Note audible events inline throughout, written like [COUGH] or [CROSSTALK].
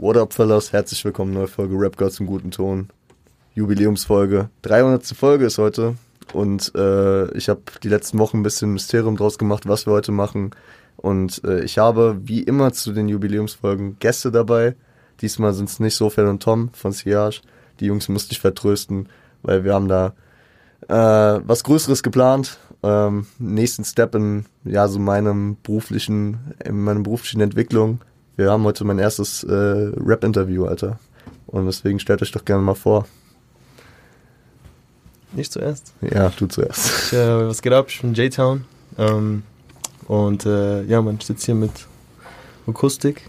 What up, Fellas? Herzlich willkommen, neue Folge Rap Gods im guten Ton. Jubiläumsfolge. 300. Folge ist heute. Und äh, ich habe die letzten Wochen ein bisschen Mysterium draus gemacht, was wir heute machen. Und äh, ich habe, wie immer zu den Jubiläumsfolgen, Gäste dabei. Diesmal sind es nicht Sofia und Tom von Siage. Die Jungs musste ich vertrösten, weil wir haben da äh, was Größeres geplant. Ähm, nächsten Step in ja so meinem beruflichen, in meiner beruflichen Entwicklung. Wir haben heute mein erstes äh, Rap-Interview, Alter. Und deswegen stellt euch doch gerne mal vor. Nicht zuerst? Ja, du zuerst. Ich, äh, was geht ab? Ich bin J-Town. Ähm, und äh, ja, man sitzt hier mit Akustik.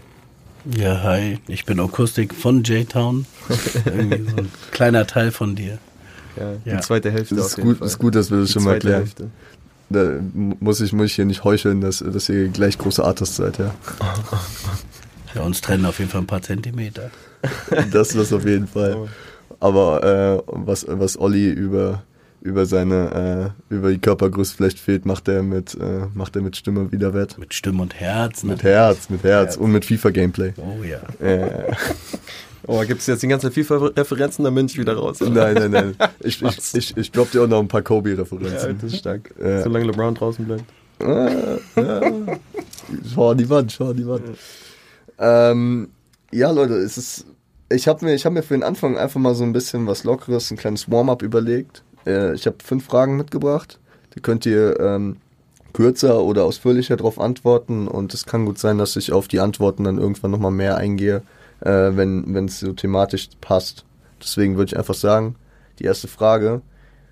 Ja, hi, ich bin Akustik von J-Town. [LAUGHS] Irgendwie so ein kleiner Teil von dir. Ja, die Ja. zweite Hälfte Das auf ist jeden gut, Fall. ist gut, dass wir das Die schon mal zweite klären. Hälfte. Da muss ich, muss ich hier nicht heucheln, dass, dass ihr gleich große Artists seid, ja. [LAUGHS] Ja, uns trennen auf jeden Fall ein paar Zentimeter. [LAUGHS] Das das auf jeden Fall. Aber äh, was, was Olli über, über seine, äh, über die Körpergröße vielleicht fehlt, macht er mit, äh, macht er mit Stimme wieder wett. Mit Stimme und Herz. Ne? Mit Herz, mit Herz Herz. und mit FIFA-Gameplay. Oh ja. Äh, Oh, gibt es jetzt die ganze FIFA-Referenzen, dann bin ich wieder raus. oder? nein, nein, nein. [LAUGHS] Ich, ich, ich, ich dropp dir auch noch ein paar Ja, Kobe-Referenzen. das ist stark. Ja. Solange LeBron draußen bleibt. Äh, ja. Schau an die Wand, schau an die Wand. Ähm, ja, Leute, es ist. Ich habe mir, hab mir für den Anfang einfach mal so ein bisschen was Lockeres, ein kleines Warm-up überlegt. Äh, ich habe fünf Fragen mitgebracht. Die könnt ihr ähm, kürzer oder ausführlicher darauf antworten. Und es kann gut sein, dass ich auf die Antworten dann irgendwann nochmal mehr eingehe, äh, wenn es so thematisch passt. Deswegen würde ich einfach sagen, die erste Frage.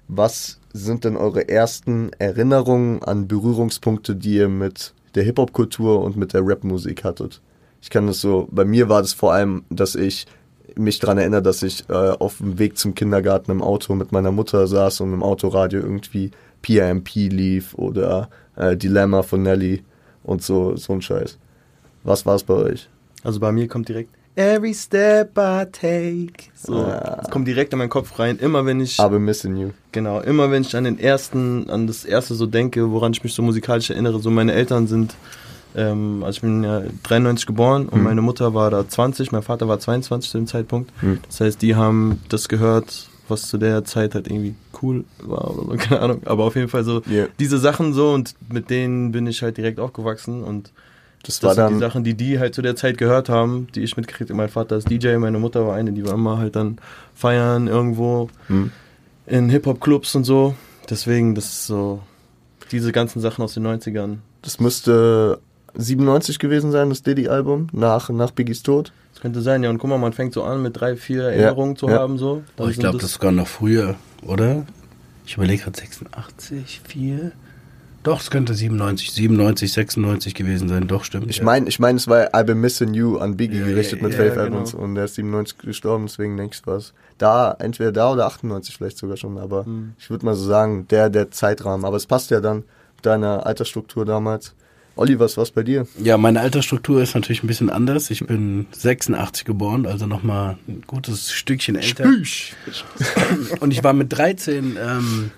Was sind denn eure ersten Erinnerungen an Berührungspunkte, die ihr mit der Hip-Hop-Kultur und mit der Rap-Musik hattet? Ich kann das so, bei mir war das vor allem, dass ich mich daran erinnere, dass ich äh, auf dem Weg zum Kindergarten im Auto mit meiner Mutter saß und im Autoradio irgendwie PIMP lief oder äh, Dilemma von Nelly und so, so ein Scheiß. Was war es bei euch? Also bei mir kommt direkt Every step I take. So, Ah. das kommt direkt in meinen Kopf rein. Immer wenn ich, Aber Missing You. genau, immer wenn ich an den ersten, an das erste so denke, woran ich mich so musikalisch erinnere. So meine Eltern sind, ähm, also ich bin ja 93 geboren und Mhm. meine Mutter war da 20, mein Vater war 22 zu dem Zeitpunkt. Mhm. Das heißt, die haben das gehört, was zu der Zeit halt irgendwie cool war oder so, [LAUGHS] keine Ahnung. Aber auf jeden Fall so Yeah. diese Sachen so und mit denen bin ich halt direkt aufgewachsen und Das, das sind die. Sachen, die die halt zu der Zeit gehört haben, die ich mitgekriegt habe. Mein Vater ist DJ, meine Mutter war eine, die war immer halt dann feiern irgendwo Hm. in Hip-Hop-Clubs und so. Deswegen, das ist so diese ganzen Sachen aus den 90ern. Das müsste 97 gewesen sein, das Diddy-Album, nach, nach Biggies Tod. Das könnte sein, ja. Und guck mal, man fängt so an, mit drei, vier Erinnerungen zu ja. haben, so. Oh, ich glaube, das ist sogar noch früher, oder? Ich überlege gerade 86, 4. Doch, es könnte 97, 97, 96 gewesen sein. Doch, stimmt. Ich ja. meine, ich mein, es war I've been missing you an Biggie Ja, gerichtet ja, mit ja, Faith genau. Evans und der ist 97 gestorben, deswegen denke ich was. Da, entweder da oder 98 vielleicht sogar schon, aber Hm. ich würde mal so sagen, der, der Zeitrahmen. Aber es passt ja dann mit deiner Altersstruktur damals. Olli, was war's bei dir? Ja, meine Altersstruktur ist natürlich ein bisschen anders. Ich bin 86 geboren, also nochmal ein gutes Stückchen älter. Und ich war mit 13 ähm,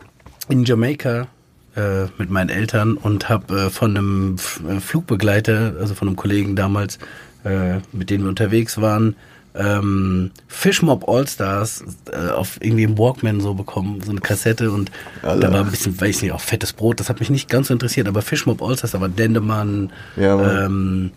in Jamaika äh, mit meinen Eltern und habe äh, von einem F äh, Flugbegleiter, also von einem Kollegen damals, äh, mit dem wir unterwegs waren, ähm, Fishmob All-Stars äh, auf irgendwie im Walkman so bekommen, so eine Kassette und Alter. da war ein bisschen, weiß nicht, auch fettes Brot, das hat mich nicht ganz so interessiert, aber Fishmob All-Stars, da war Dendemann, Ja, ähm,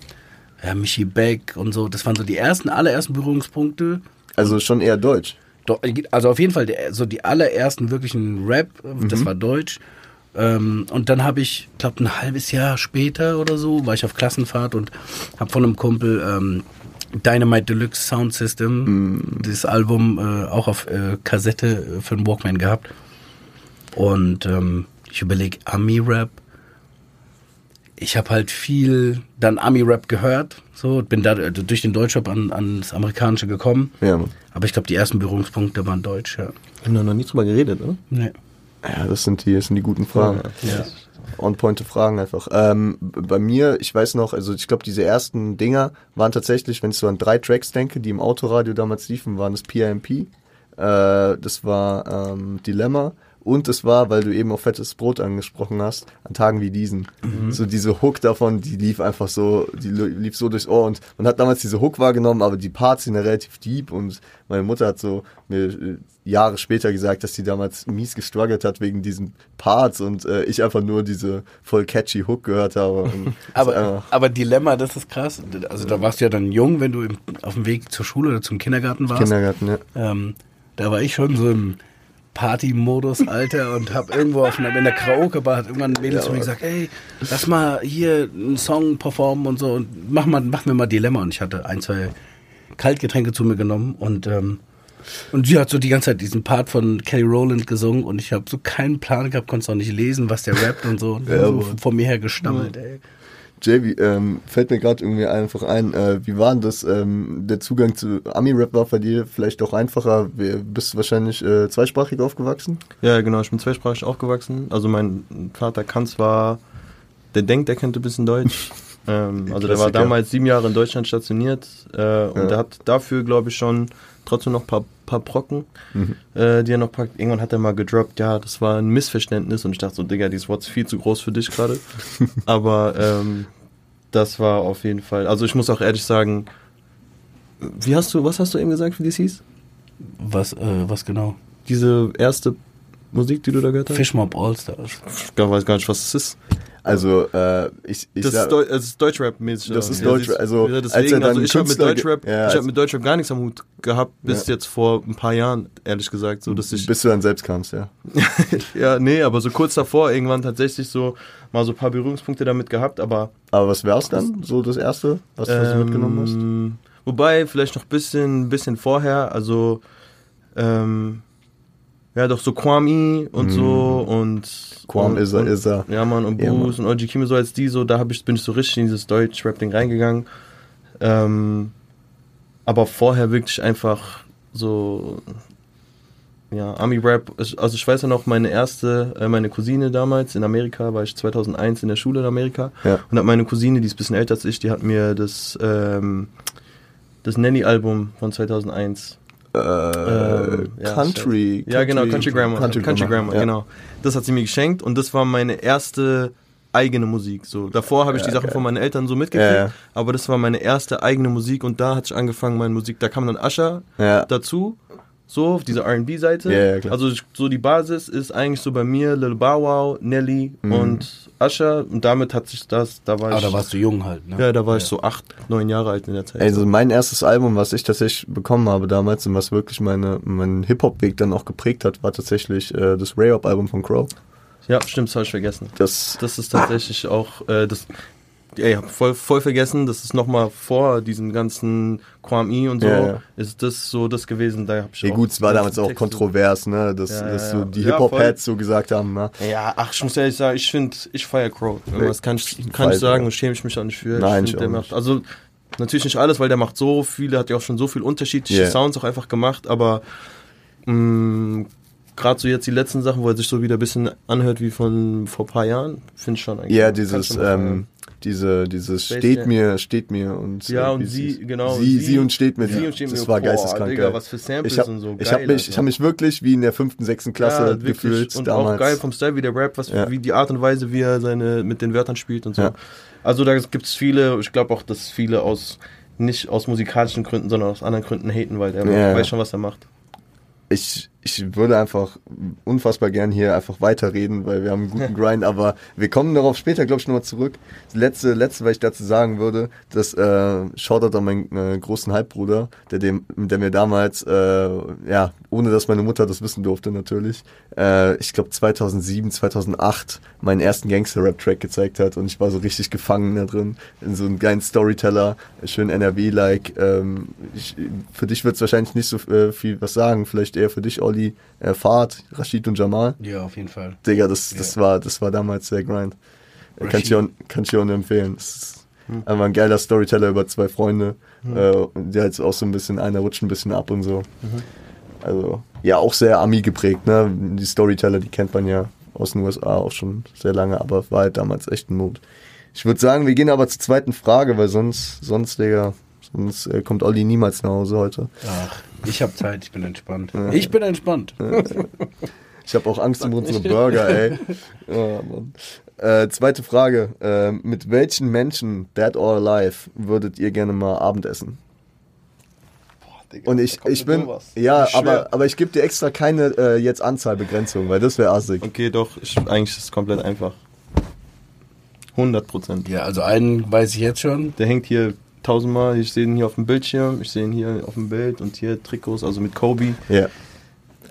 ja, Michi Beck und so, das waren so die ersten, allerersten Berührungspunkte. Also schon eher deutsch. Doch, also auf jeden Fall so die allerersten wirklichen Rap, Mhm. das war Deutsch. Ähm, und dann habe ich, glaube ein halbes Jahr später oder so, war ich auf Klassenfahrt und habe von einem Kumpel ähm, Dynamite Deluxe Sound System, Mhm. dieses Album äh, auch auf äh, Kassette äh, für den Walkman gehabt. Und ähm, ich überlege Ami-Rap. Ich habe halt viel dann Ami-Rap gehört, so bin da also durch den Deutschrap an, ans Amerikanische gekommen. Ja. Aber ich glaube, die ersten Berührungspunkte waren deutsch, ja. Wir haben da noch nie drüber geredet, oder? Nee. Ja, das sind die, das sind die guten Fragen. Ja. On-pointe Fragen einfach. Ähm, bei mir, ich weiß noch, also ich glaube, diese ersten Dinger waren tatsächlich, wenn ich so an drei Tracks denke, die im Autoradio damals liefen, waren das PIMP, äh, das war ähm, Dilemma Und es war, weil du eben auch fettes Brot angesprochen hast, an Tagen wie diesen. So diese Hook davon, die lief einfach so, die lief so durchs Ohr und man hat damals diese Hook wahrgenommen, aber die Parts sind ja relativ deep und meine Mutter hat so mir äh, Jahre später gesagt, dass sie damals mies gestruggelt hat wegen diesen Parts und äh, ich einfach nur diese voll catchy Hook gehört habe. [LAUGHS] Aber, aber Dilemma, das ist krass. Also da warst du ja dann jung, wenn du im, auf dem Weg zur Schule oder zum Kindergarten warst. Kindergarten, ja. Ähm, da war ich schon so im Party-Modus, Alter, und hab irgendwo auf einer, in der Karaoke-Bar hat irgendwann ein Mädel zu mir gesagt, ey, lass mal hier einen Song performen und so und mach mal, mach mir mal Dilemma. Und ich hatte ein, zwei Kaltgetränke zu mir genommen und ähm, und sie hat so die ganze Zeit diesen Part von Kelly Rowland gesungen und ich habe so keinen Plan gehabt, konnte auch nicht lesen, was der rappt und so. Und Ja, so vor mir her gestammelt, ey. Jay, ähm, fällt mir gerade irgendwie einfach ein, äh, wie war denn das, ähm, der Zugang zu Ami-Rap war bei dir vielleicht auch einfacher, Wir- bist du wahrscheinlich äh, zweisprachig aufgewachsen? Ja, genau, ich bin zweisprachig aufgewachsen. Also mein Vater kann zwar, der denkt, er kennt ein bisschen Deutsch. [LAUGHS] ähm, also der war damals sieben Jahre in Deutschland stationiert äh, und Ja. der hat dafür, glaube ich, schon trotzdem noch ein paar, paar Brocken, Mhm. äh, die er noch packt. Irgendwann hat er mal gedroppt, ja, das war ein Missverständnis und ich dachte so, Digga, dieses Wort ist viel zu groß für dich gerade. [LAUGHS] Aber ähm, das war auf jeden Fall, also ich muss auch ehrlich sagen, wie hast du, was hast du eben gesagt, wie das hieß? Was, äh, was genau? Diese erste Musik, die du da gehört hast? Fishmob Allstars. Ich weiß gar nicht, was das ist. Also, äh, ich, ich Das sag- ist, Deu das ist Deutschrap-mäßig. Das ist Ja, Deutsch- siehst du. also, ja, als deswegen, also ich habe mit Deutschrap, ja, ich habe mit Deutschrap gar nichts am Hut gehabt, bis Ja. jetzt vor ein paar Jahren, ehrlich gesagt, so dass ich, bis du dann selbst kamst, ja. [LAUGHS] ja, nee, aber so kurz davor irgendwann tatsächlich so mal so ein paar Berührungspunkte damit gehabt, aber Aber was wär's dann, so das Erste, was du so mitgenommen hast? ähm, Wobei, vielleicht noch ein bisschen, bisschen vorher, also, ähm, ja, doch so Kwame und so und. Mhm. Und, is er, und, is er. Ja, Mann, und Ja, Bruce und OG Kimo so als die, so, da hab ich, bin ich so richtig in dieses Deutsch-Rap-Ding reingegangen. Ähm, aber vorher wirklich einfach so, ja, Ami-Rap, ich- also ich weiß ja noch, meine erste, äh, meine Cousine damals in Amerika, war ich 2001 in der Schule in Amerika Ja. und hat meine Cousine, die ist ein bisschen älter als ich, die hat mir das, ähm, das Nanny-Album von 2001 Äh, ähm, ja, Country. ja, genau, Country Grammar. Country, Grammar, ja. genau. Das hat sie mir geschenkt und das war meine erste eigene Musik. So davor habe ich Ja, die Sachen geil. von meinen Eltern so mitgekriegt, Ja, aber das war meine erste eigene Musik und da hatte ich angefangen, meine Musik. Da kam dann Ja. dazu, so auf diese R&B-Seite. Ja, ja, also so die Basis ist eigentlich so bei mir Lil Bow Wow, Nelly Mhm. und Usher und damit hat sich das. Da war Aber ich. da warst du jung halt, ne? ja, da war ich so acht, neun Jahre alt in der Zeit. Also mein erstes Album, was ich tatsächlich bekommen habe damals und was wirklich meine, meinen Hip-Hop-Weg dann auch geprägt hat, war tatsächlich äh, das Ray-Up-Album von Crow. ja, stimmt, das habe ich vergessen. Das, Das ist tatsächlich auch, äh, das, ich hab voll, voll vergessen, das ist nochmal vor diesen ganzen Kwame und so, Ja, ja. ist das so das gewesen, da hab ich ja gut, es war damals auch kontrovers, ne, dass, Ja, dass so die Hip-Hop-Heads so gesagt haben, ne. Ja, ach, ich muss ehrlich sagen, ich finde, ich feiere Crow. Das kann ich, kann ich sagen schäme ich mich auch nicht für. Nein, ich ich find, auch macht, also natürlich nicht alles, weil der macht so viele, hat ja auch schon so viel unterschiedliche Yeah. Sounds auch einfach gemacht, aber gerade so jetzt die letzten Sachen, wo er sich so wieder ein bisschen anhört wie von vor ein paar Jahren, finde ich schon eigentlich. Ja, dieses, ähm, diese, dieses Space steht Jam. mir, steht mir und Ja, und sie, genau. Sie, sie, und steht mir. Sie und steht das mir. war Boah, geisteskrank. Digga, geil. was für Samples ich hab, und so. ich habe geil, mich, ich Alter. hab mich wirklich wie in der fünften, sechsten Klasse ja, gefühlt Und damals. auch geil vom Style, wie der Rap, was, Ja. wie die Art und Weise, wie er seine, mit den Wörtern spielt und so. Ja. Also da gibt es viele, ich glaube auch, dass viele aus, nicht aus musikalischen Gründen, sondern aus anderen Gründen haten, weil der Ja. weiß schon, was er macht. ich, ich würde einfach unfassbar gern hier einfach weiterreden, weil wir haben einen guten [LAUGHS] Grind, aber wir kommen darauf später, glaube ich, nochmal zurück. Das letzte, letzte, was ich dazu sagen würde, das äh, Shoutout an meinen äh, großen Halbbruder, der, dem, der mir damals, äh, ja, ohne dass meine Mutter das wissen durfte natürlich, äh, ich glaube 2007, 2008 meinen ersten Gangster-Rap-Track gezeigt hat und ich war so richtig gefangen da drin, in so einem geilen Storyteller, schön NRW-like. Ähm, ich, für dich wird es wahrscheinlich nicht so äh, viel was sagen, vielleicht eher für dich, Olli, äh, Fahrt, Rashid und Jamal. Ja, auf jeden Fall. Digga, das, das, war, das war damals der Grind. Äh, Kann ich, dir auch, kann ich dir auch nur empfehlen. Das ist einfach ein geiler Storyteller über zwei Freunde. Äh, und der jetzt auch so ein bisschen, einer rutscht ein bisschen ab und so. Also, ja, auch sehr Ami geprägt, ne? Die Storyteller, die kennt man ja aus den USA auch schon sehr lange, aber war halt damals echt ein Mut. Ich würde sagen, wir gehen aber zur zweiten Frage, weil sonst, sonst, Digga, sonst äh, kommt Olli niemals nach Hause heute. Ach, ich habe Zeit, ich bin entspannt. Ich bin entspannt. Ich habe auch Angst um unsere Burger, ey. Mann. Äh, zweite Frage. Äh, mit welchen Menschen, dead or alive, würdet ihr gerne mal Abendessen? Und ich, ich bin, sowas. ja, aber, aber ich gebe dir extra keine äh, jetzt Anzahlbegrenzung, weil das wäre assig. Okay, doch, ich, eigentlich ist es komplett einfach. 100 Prozent. Ja, also einen weiß ich jetzt schon. Der hängt hier tausendmal, ich sehe ihn hier auf dem Bildschirm, ich sehe ihn hier auf dem Bild und hier Trikots, also mit Kobe. Ja,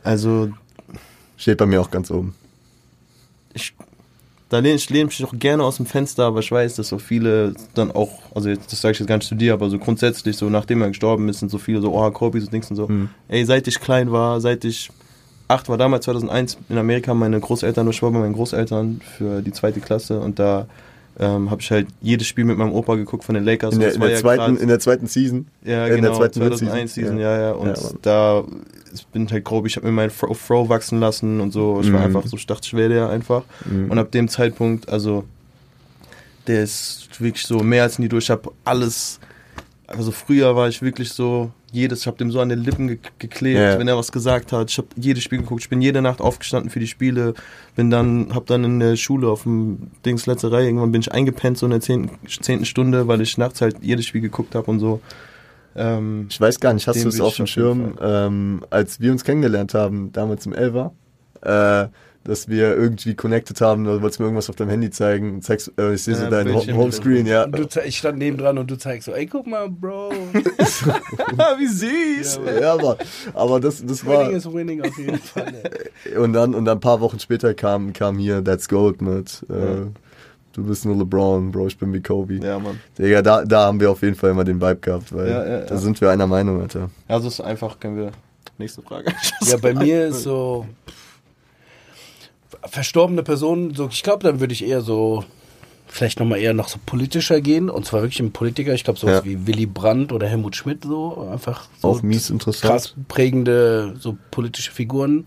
Also steht bei mir auch ganz oben. ich, da lehne ich lehne mich auch gerne aus dem Fenster, aber ich weiß, dass so viele dann auch, also jetzt, das sage ich jetzt gar nicht zu dir, aber so grundsätzlich, so nachdem er gestorben ist, sind so viele so, oh, Kobe, so Dings und so. Hm. Ey, seit ich klein war, seit ich acht war, damals 2001 in Amerika, meine Großeltern, ich war bei meinen Großeltern für die zweite Klasse und da ähm, habe ich halt jedes Spiel mit meinem Opa geguckt von den Lakers. In der, in der, ja zweiten, grad- in der zweiten Season. ja, in der genau, zweiten 2001 Season, ja, ja. Und Ja, da ich bin halt grob, ich habe mir meinen Fro, Fro wachsen lassen und so. Ich war Mhm. einfach so, ich dachte, ich der einfach. Mhm. Und ab dem Zeitpunkt, also, der ist wirklich so mehr als nie durch. Ich habe alles, also früher war ich wirklich so, jedes, ich habe dem so an den Lippen ge geklebt, Ja. wenn er was gesagt hat. Ich habe jedes Spiel geguckt. Ich bin jede Nacht aufgestanden für die Spiele. Bin dann, habe dann in der Schule auf dem Dings letzte Reihe, irgendwann bin ich eingepennt so in der zehnten, Stunde, weil ich nachts halt jedes Spiel geguckt habe und so. Ähm, Ich weiß gar nicht, hast du es auf dem Schirm, ähm, als wir uns kennengelernt haben, damals im Elva, äh, dass wir irgendwie connected haben, wolltest du mir irgendwas auf deinem Handy zeigen, und zeigst, äh, ich sehe so Ja, dein Ho- Homescreen, ja. Du, ich stand nebendran und du zeigst so, ey, guck mal, Bro. [LAUGHS] [LAUGHS] Wie süß! Ja, Ja, aber, aber das, das war, winning is winning auf jeden Fall. ey. [LAUGHS] und dann, und dann ein paar Wochen später kam, kam hier That's Gold mit, äh, du bist nur LeBron, Bro, ich bin wie Kobe. Ja, Mann. Digga, da, da haben wir auf jeden Fall immer den Vibe gehabt, weil Ja, ja, da sind wir einer Meinung, Alter. Also ist einfach, können wir. Nächste Frage. Ja, bei mir ist so verstorbene Personen, so, ich glaube, dann würde ich eher so vielleicht nochmal eher noch so politischer gehen und zwar wirklich ein Politiker, ich glaube sowas Ja. wie Willy Brandt oder Helmut Schmidt so, einfach so Auch mies interessant. krass prägende so politische Figuren,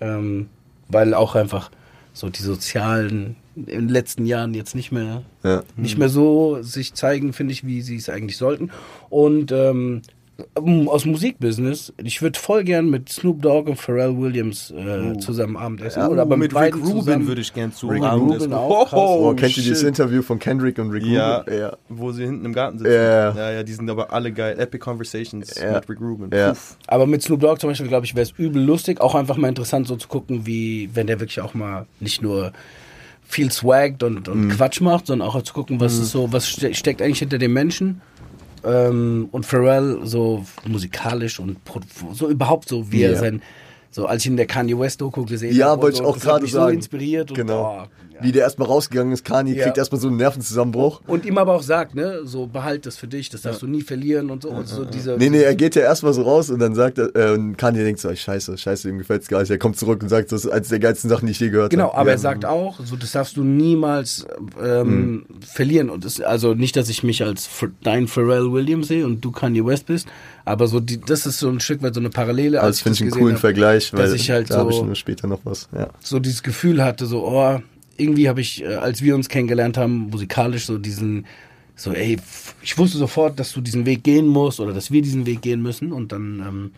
ähm, weil auch einfach so die sozialen in den letzten Jahren jetzt nicht mehr Ja. nicht mehr so sich zeigen, finde ich, wie sie es eigentlich sollten. Und ähm, aus Musikbusiness, ich würde voll gern mit Snoop Dogg und Pharrell Williams äh, zusammen Abendessen. Ja, oder aber mit, Rick Rubin würde ich gern zu Rick Abendessen. Rubin auch krass. Oh, kennt ihr dieses. Interview von Kendrick und Rick Ja, Rubin? Ja. wo sie hinten im Garten sitzen. Ja. ja, ja, die sind aber alle geil. Epic Conversations Ja. mit Rick Rubin. Ja. Aber mit Snoop Dogg zum Beispiel, glaube ich, wäre es übel lustig. Auch einfach mal interessant so zu gucken, wie, wenn der wirklich auch mal nicht nur viel swaggt und, und Quatsch macht, sondern auch zu gucken, was ist so, was ste steckt eigentlich hinter dem Menschen. Ähm, und Pharrell so musikalisch und so überhaupt so, wie er Ja. sein, so als ich in der Kanye West Doku gesehen Ja, habe. wollte ich so, auch gerade mich sagen. so inspiriert und Genau. oh. Wie der erstmal rausgegangen ist, Kanye Ja. kriegt erstmal so einen Nervenzusammenbruch. Und ihm aber auch sagt, ne, so behalt das für dich, das darfst du nie verlieren und so. Und so diese, Nee, nee, er geht ja erstmal so raus und dann sagt er, äh, und Kanye denkt so, scheiße, scheiße, ihm gefällt's gar nicht. Er kommt zurück und sagt, das ist eines der geilsten Sachen, die ich je gehört Genau, habe. aber ja. er sagt auch, so das darfst du niemals ähm, verlieren. Und das, also nicht, dass ich mich als dein Pharrell Williams sehe und du Kanye West bist, aber so die, das ist so ein Stück weit so eine Parallele. Also als das finde ich einen coolen hab, Vergleich, weil ich halt da habe ich so- nur später noch was. Ja. So dieses Gefühl hatte, so, oh, irgendwie habe ich, äh, als wir uns kennengelernt haben, musikalisch so diesen, so, ey, ich wusste sofort, dass du diesen Weg gehen musst oder dass wir diesen Weg gehen müssen und dann, ähm,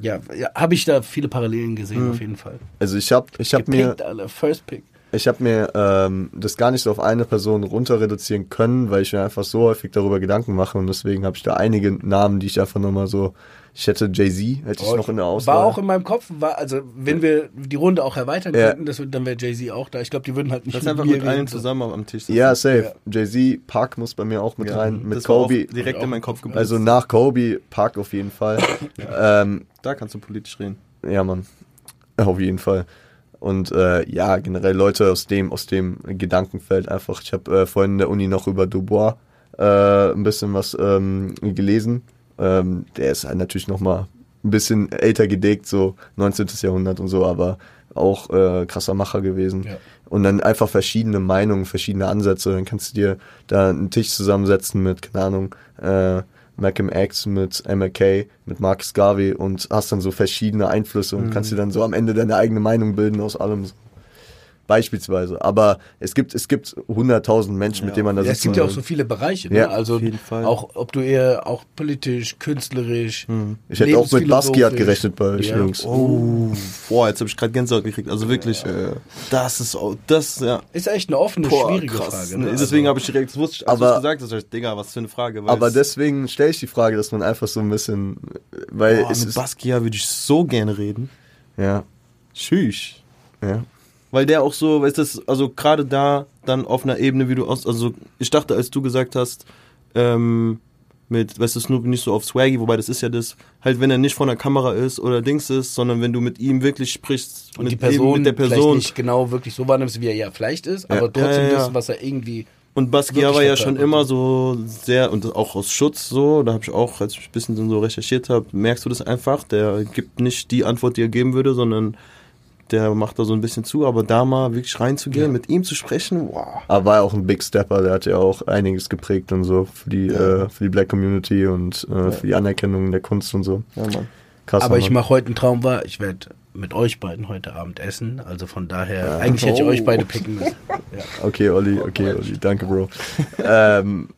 ja, ja habe ich da viele Parallelen gesehen, auf jeden Fall. Also ich habe ich hab mir, alle, First Pick. ich hab mir ähm, das gar nicht so auf eine Person runter reduzieren können, weil ich mir einfach so häufig darüber Gedanken mache und deswegen habe ich da einige Namen, die ich einfach nochmal so, ich hätte Jay-Z, hätte ich noch in der Auswahl. War auch in meinem Kopf, war, also wenn wir die Runde auch erweitern Ja. könnten, das, dann wäre Jay-Z auch da. Ich glaube, die würden halt nicht Das ist mit einfach mit allen zusammen am Tisch sitzen. ja, safe. Jay-Z, Park muss bei mir auch mit Ja, rein, mit das war auch Kobe. direkt in meinen Kopf geblitzt. Also nach Kobe, Park auf jeden Fall. [LAUGHS] ähm, da kannst du politisch reden. Ja, Mann. Auf jeden Fall. Und äh, ja, generell Leute aus dem, aus dem Gedankenfeld einfach. Ich habe äh, vorhin in der Uni noch über Dubois äh, ein bisschen was ähm, gelesen. Ähm, der ist halt natürlich noch mal ein bisschen älter gedeckt, so 19. Jahrhundert und so, aber auch äh, krasser Macher gewesen. Ja. Und dann einfach verschiedene Meinungen, verschiedene Ansätze. Dann kannst du dir da einen Tisch zusammensetzen mit, keine Ahnung, äh, Malcolm X, mit MLK, mit Marcus Garvey und hast dann so verschiedene Einflüsse und kannst dir dann so am Ende deine eigene Meinung bilden aus allem. Beispielsweise. Aber es gibt, es gibt hunderttausend Menschen, mit denen man da Ja, es sitzt. gibt ja auch so viele Bereiche. Ne? Ja, also auf jeden Fall. auch, ob du eher auch politisch, künstlerisch. ich hätte auch mit Basquiat gerechnet bei euch Ja. Jungs. Oh, boah, jetzt habe ich gerade Gänsehaut gekriegt. Also wirklich, das ist, auch- das, ja. Ist echt eine offene, Boah, schwierige krass. Frage. Ne, Ne? Deswegen habe ich direkt, das wusste ich, als Aber- du es gesagt hast, ich, Digga, was für eine Frage. weil Aber es- deswegen stelle ich die Frage, dass man einfach so ein bisschen, weil boah, es mit ist, Basquiat würde ich so gerne reden. ja, Tschüss. ja. Weil der auch so, weißt du, also gerade da dann auf einer Ebene, wie du aus, also ich dachte, als du gesagt hast, ähm, mit, weißt du, Snoop nicht so auf Swaggy, wobei das ist ja das, halt wenn er nicht vor der Kamera ist oder Dings ist, sondern wenn du mit ihm wirklich sprichst, Und mit die Person, eben mit der vielleicht Person. nicht genau wirklich so wahrnimmst, wie er ja vielleicht ist, aber trotzdem Ja, ja, ja. das, was er irgendwie. Und Basquiat war ja schon immer so sehr, und auch aus Schutz so, da habe ich auch, als ich ein bisschen so recherchiert habe, merkst du das einfach, der gibt nicht die Antwort, die er geben würde, sondern der macht da so ein bisschen zu, aber da mal wirklich reinzugehen, mit ihm zu sprechen, wow. Aber war ja auch ein Big Stepper, der hat ja auch einiges geprägt und so für die, äh, für die Black Community und äh, für die Anerkennung der Kunst und so. Ja, Mann. Krass. aber ich Mann. mache heute einen Traum wahr, ich werde mit euch beiden heute Abend essen. Also von daher, eigentlich hätte ich Oh. euch beide picken müssen. Ja. Okay, Olli, okay, Olli, danke, Bro. ähm,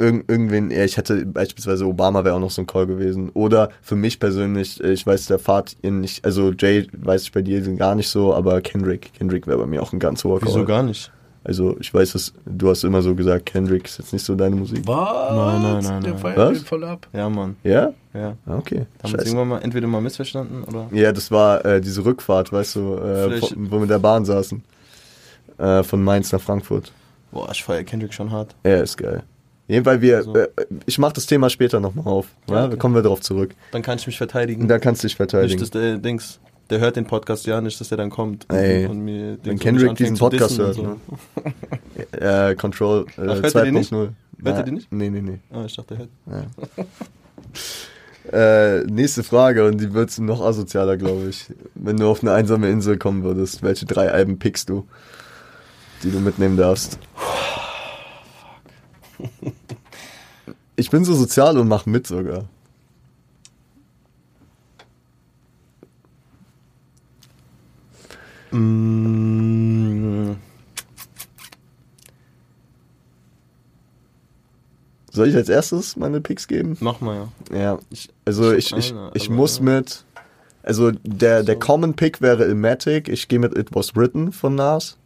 irg irgendwen, ja, ich hätte beispielsweise Obama wäre auch noch so ein Call gewesen. Oder für mich persönlich, äh, ich weiß, der fahrt ihr nicht, also Jay weiß ich bei dir gar nicht so, aber Kendrick, Kendrick wäre bei mir auch ein ganz hoher Call. Wieso gar nicht? Also ich weiß, dass du hast immer so gesagt, Kendrick ist jetzt nicht so deine Musik. Was? Nein, nein, nein, Der feiert Was? den voll ab. Ja, Mann. Ja? Ja. Ah, Okay. Haben wir irgendwann mal entweder mal missverstanden oder? Ja, das war äh, diese Rückfahrt, weißt du, äh, wo, wir mit der Bahn saßen. Äh, von Mainz nach Frankfurt. Boah, ich feier Kendrick schon hart. Ja, ist geil. Jedenfalls, wir, So. äh, ich mach das Thema später nochmal auf. Ja, Ja, okay. Da kommen wir darauf zurück. Dann kann ich mich verteidigen. Da kannst du dich nicht, verteidigen. dass der Dings, der hört den Podcast ja nicht, dass der dann kommt. Ey, und mir Wenn Kendrick diesen Podcast hört, und ne? [LAUGHS] Äh, Control äh, Ach, hört er den nicht? 2.0. Hört er den nicht? Nee, nee, nee. Ah, ich dachte, der hört. Äh, nächste Frage und die wird noch asozialer, glaube ich. Wenn du auf eine einsame Insel kommen würdest, welche drei Alben pickst du, die du mitnehmen darfst? Ich bin so sozial und mach mit sogar. Mm, Soll ich als erstes meine Picks geben? mach mal, ja. Ja, also ich, ich, eine, ich muss ja. mit, also der, der Common Pick wäre Ilmatic, ich gehe mit It Was Written von Nas,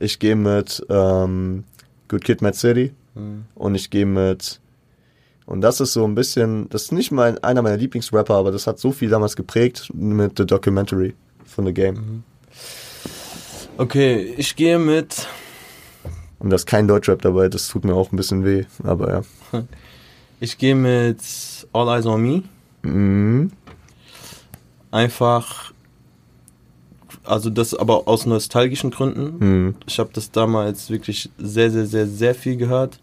ich gehe mit ähm, Good Kid, Mad City Mhm. und ich gehe mit, und das ist so ein bisschen, das ist nicht mein, einer meiner Lieblingsrapper, aber das hat so viel damals geprägt mit The Documentary von The Game. Mhm. Okay, ich gehe mit. Und da ist kein Deutschrap dabei, das tut mir auch ein bisschen weh, aber ja. [LAUGHS] Ich gehe mit All Eyes on Me. Mhm. Einfach. Also das aber aus nostalgischen Gründen. Mhm. Ich habe das damals wirklich sehr, sehr, sehr, sehr viel gehört.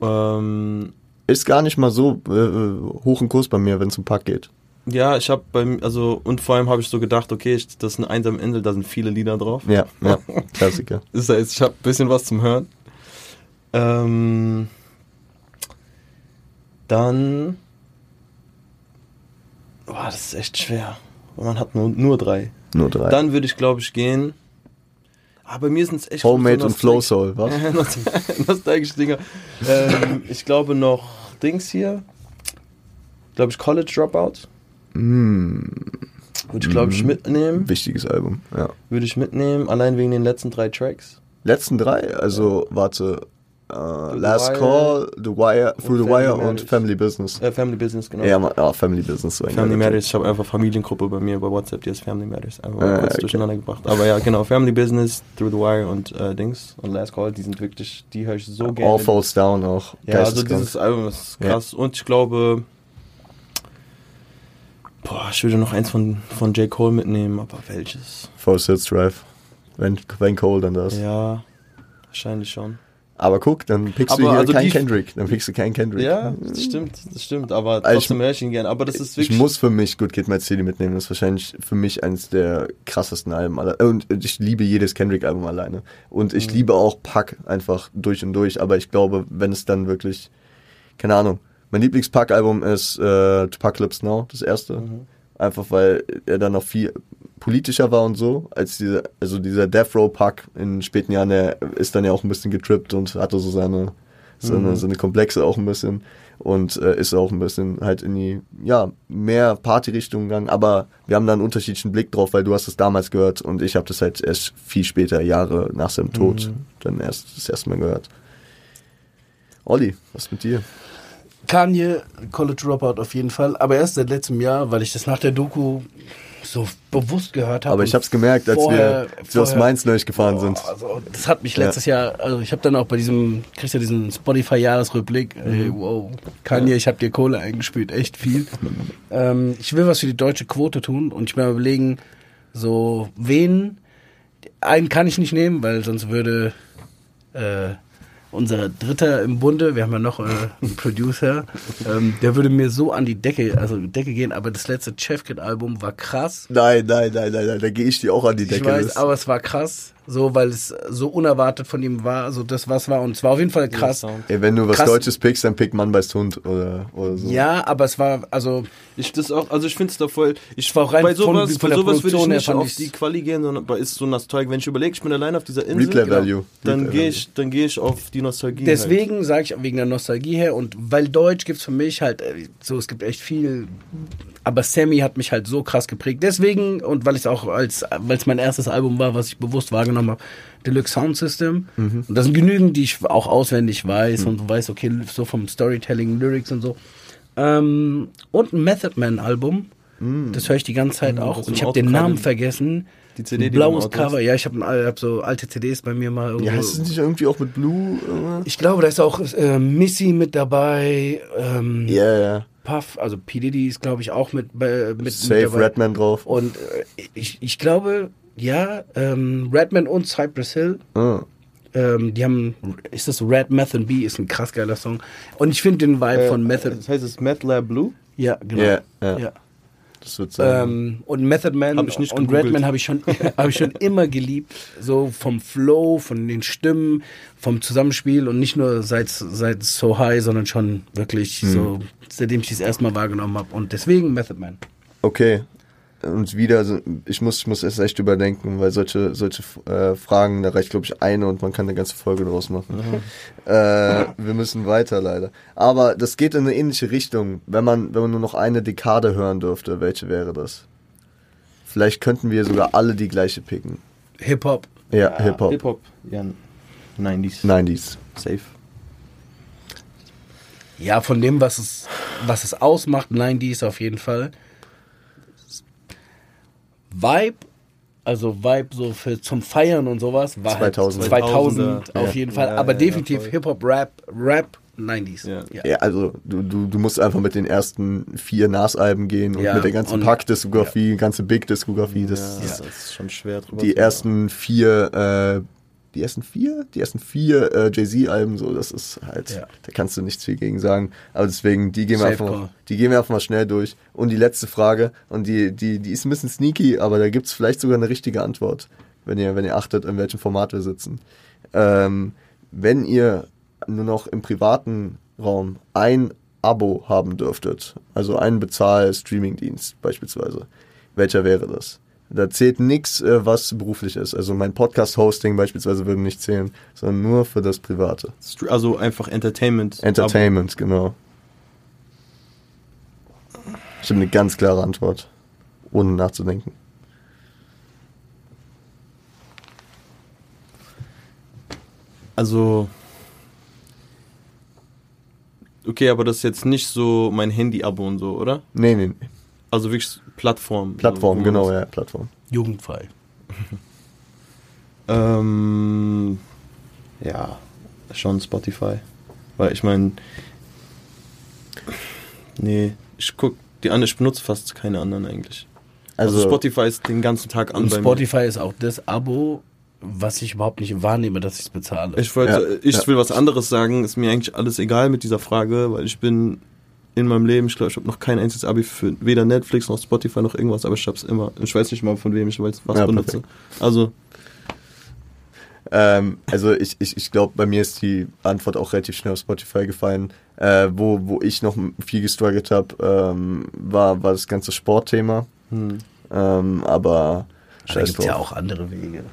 Ähm, Ist gar nicht mal so äh, hoch im Kurs bei mir, wenn es um Pack geht. ja, ich habe beim, also und vor allem habe ich so gedacht, okay, ich, das ist eine einsame Insel, da sind viele Lieder drauf. Ja, ja, [LAUGHS] Klassiker. Das heißt, ich habe ein bisschen was zum Hören. Ähm, dann. Boah, das ist echt schwer. Man hat nur, nur drei. Nur drei. Dann würde ich, glaube ich, gehen. Aber bei mir sind es echt Homemade so und Flow Soul, was? [LAUGHS] Nostalgische Dinger. Ähm, ich glaube noch Dings hier. Glaube ich College Dropout. Mm, Würde ich, glaube ich, Mhm. mitnehmen. wichtiges Album, ja. Würde ich mitnehmen, allein wegen den letzten drei Tracks. Letzten drei, also warte, äh, The Last Wire Call, The Wire, Through the Wire und. Family Business. Äh, Family Business, genau. Ja, ja, Family Business. So Family Matters, ich habe einfach Familiengruppe bei mir bei WhatsApp, die ist Family Matters. Einfach mal Ah, kurz okay. durcheinander gebracht. Aber ja, genau, Family Business, Through the Wire und äh, Dings und Last Call, die sind wirklich, die höre ich so gerne. All Falls Down auch. ja, also dieses Album ist Ja. krass. Und ich glaube, boah, ich würde noch eins von, von J. Cole mitnehmen, aber welches? Force Hits Drive. Wenn, wenn Cole dann das. Ja, wahrscheinlich schon. Aber guck, dann pickst du Aber hier also keinen Kendrick. Dann pickst du keinen Kendrick. Ja, das stimmt, das stimmt, aber Also ich- trotzdem höre ich ihn gern. Aber das ist Ich wirklich. muss für mich Good Kid, Mad City mitnehmen. Das ist wahrscheinlich für mich eines der krassesten Alben aller. Und ich liebe jedes Kendrick-Album alleine. Und ich Mhm. liebe auch Pack einfach durch und durch. Aber ich glaube, wenn es dann wirklich, keine Ahnung. Mein Lieblings-Pack-Album ist äh, Apocalypse Now, das erste. Mhm. Einfach weil er dann noch viel politischer war und so, als dieser, also dieser Death Row Pack in späten Jahren, der ist dann ja auch ein bisschen getrippt und hatte so seine, seine, Mhm. seine Komplexe auch ein bisschen und äh, ist auch ein bisschen halt in die, ja, mehr Party-Richtung gegangen, aber wir haben da einen unterschiedlichen Blick drauf, weil du hast es damals gehört und ich habe das halt erst viel später, Jahre nach seinem Tod, Mhm. dann erst das erste Mal gehört. Olli, was mit dir? Kanye, College Dropout auf jeden Fall, aber erst seit letztem Jahr, weil ich das nach der Doku so bewusst gehört habe. Aber ich habe es gemerkt, als vorher- wir, aus Mainz neulich gefahren sind. Oh, also, das hat mich letztes Jahr, also ich habe dann auch bei diesem, kriegst ja diesen Spotify-Jahresrückblick, ey, Mhm. wow, Kanye, ich habe dir Kohle eingespielt, echt viel. ähm, ich will was für die deutsche Quote tun und ich will mal überlegen, so, wen, einen kann ich nicht nehmen, weil sonst würde äh, unser Dritter im Bunde, wir haben ja noch äh, einen Producer, ähm, der würde mir so an die Decke, also Decke gehen, aber das letzte Chefkid-Album war krass. Nein, nein, nein, nein, nein, da gehe ich dir auch an die Ich Decke. weiß, Das- aber es war krass, so weil es so unerwartet von ihm war, so das was war und es war auf jeden Fall krass. Ey, wenn du was Krass. Deutsches pickst, dann pick Mann beißt Hund oder, oder so. Ja, aber es war also Ich das auch, also ich finde es da voll. Ich war auch rein bei von- sowas, von bei der sowas würde ich nicht auf die Quali gehen, sondern bei ist so Nostalgie. Wenn ich überlege, ich bin allein auf dieser Insel, Replay Value. dann gehe ich, dann gehe ich auf die Nostalgie. deswegen sage ich wegen der Nostalgie her und weil Deutsch gibt's für mich halt äh, so es gibt echt viel aber Sammy hat mich halt so krass geprägt. Deswegen und weil ich auch als weil es mein erstes Album war, was ich bewusst wahrgenommen habe, Deluxe Sound System. Und das sind genügend, die ich auch auswendig weiß und weiß, okay, so vom Storytelling, Lyrics und so. Ähm, und ein Method Man Album. Das höre ich die ganze Zeit auch. das Und ich habe den Namen vergessen. Die CD, die blaues. Cover. Ja, ich habe hab so alte CDs bei mir mal irgendwo. Ja, heißt es nicht irgendwie auch mit Blue? äh? ich glaube, da ist auch äh, Missy mit dabei. Ähm, Ja, ja. Puff, also P. Diddy ist, glaube ich, auch mit, äh, mit, Safe mit dabei. Redman drauf. Und äh, ich, ich glaube, ja, ähm, Redman und Cypress Hill, Ah. ähm, die haben, ist das Red Meth and B, ist ein krass geiler Song. Und ich finde den Vibe Äh, von Method, Das heißt, es ist Mad Lab Blue. ja, genau. Ja, ja. ja. Das wird sein. Ähm, und Method Man Hab ich nicht und gegoogelt. Redman habe ich schon [LAUGHS] habe ich schon immer geliebt, so vom Flow, von den Stimmen, vom Zusammenspiel und nicht nur seit seit So High, sondern schon wirklich Hm. so seitdem ich das erste Mal wahrgenommen habe und deswegen Method Man. Okay. Und wieder, ich muss, ich muss es echt überdenken, weil solche, solche äh, Fragen, da reicht, glaube ich, eine und man kann eine ganze Folge draus machen. Äh, wir müssen weiter, leider. Aber das geht in eine ähnliche Richtung. Wenn man, wenn man nur noch eine Dekade hören dürfte, welche wäre das? Vielleicht könnten wir sogar alle die gleiche picken. Hip Hop. Ja, Hip-Hop. Hip-Hop. Ja, 90s. 90s. Safe. Ja, von dem was es was es ausmacht, 90s auf jeden Fall. Vibe also Vibe so für zum Feiern und sowas war 2000. halt 2000 Ja. auf jeden Fall, Ja, aber ja, definitiv voll. Hip Hop, Rap, Rap 90s. Ja. Ja, also du, du, du musst einfach mit den ersten vier Nas-Alben gehen und Ja, mit der ganzen Pack-Diskografie, ganze Big-Diskografie. Das, ja, das, das ist schon schwer drüber die zu- ersten vier, äh, die ersten vier, die ersten vier äh, Jay-Z-Alben, so, das ist halt, Ja. da kannst du nichts viel gegen sagen. Aber deswegen, die gehen wir einfach, call. die gehen wir einfach mal schnell durch. Und die letzte Frage, und die, die, die ist ein bisschen sneaky, aber da gibt's vielleicht sogar eine richtige Antwort, wenn ihr, wenn ihr achtet, in welchem Format wir sitzen. Ähm, wenn ihr nur noch im privaten Raum ein Abo haben dürftet, also einen Bezahl-Streaming-Dienst beispielsweise, welcher wäre das? Da zählt nichts, äh, was beruflich ist. Also mein Podcast-Hosting beispielsweise würde nicht zählen, sondern nur für das Private. Also einfach Entertainment. Entertainment, genau. Ich habe eine ganz klare Antwort, ohne nachzudenken. Also. Okay, aber das ist jetzt nicht so mein Handy-Abo und so, oder? Nee, nee, nee. Also wirklich Plattform. Plattform, so, wo genau, ja, Plattform. Jugendfrei. [LAUGHS] Ähm, ja, schon Spotify. Weil ich meine. Nee, ich guck, die anderen, ich benutze fast keine anderen eigentlich. Also, Also, Spotify ist den ganzen Tag an Und bei mir. Spotify ist auch das Abo, was ich überhaupt nicht wahrnehme, dass ich es bezahle. Ich wollte, Ja, ich ja. will was anderes sagen. Ist mir eigentlich alles egal mit dieser Frage, weil ich bin in meinem Leben, ich glaube, ich habe noch kein einziges Abi für weder Netflix noch Spotify noch irgendwas, aber ich hab's immer. Ich weiß nicht mal von wem ich weiß, was Ja, benutze. perfekt. Also, ähm, also ich, ich, ich glaube, bei mir ist die Antwort auch relativ schnell auf Spotify gefallen. Äh, wo, wo ich noch viel gestruggelt habe, ähm, war, war das ganze Sportthema. Hm. Ähm, aber Aber da gibt es ja auch andere Wege.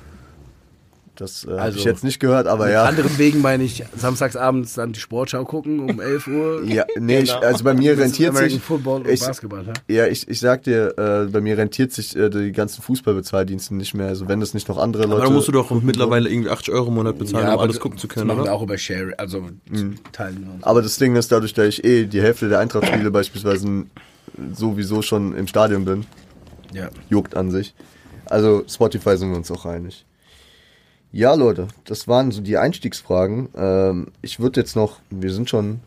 Das äh, Also, ich jetzt nicht gehört, aber Mit ja. anderen Wegen meine ich samstagsabends dann die Sportschau gucken um [LAUGHS] 11 Uhr. Ja, nee, ich, Genau. also bei mir Das rentiert sich. Football und ich, Basketball. Ja? ja, ich, ich sag dir, äh, bei mir rentiert sich äh, die ganzen Fußballbezahldienste nicht mehr. Also wenn das nicht noch andere Leute. Aber dann musst du doch mittlerweile irgendwie 80 Euro im Monat bezahlen, um aber alles das- gucken zu das können, machen wir auch über Share, also teilen wir uns. Aber das Ding ist, dadurch, dass ich eh die Hälfte der Eintracht-Spiele [CLEARS THROAT] beispielsweise sowieso schon im Stadion bin, Ja. juckt an sich. Also Spotify sind wir uns auch einig. Ja, Leute, das waren so die Einstiegsfragen. Ähm, ich würde jetzt noch, wir sind schon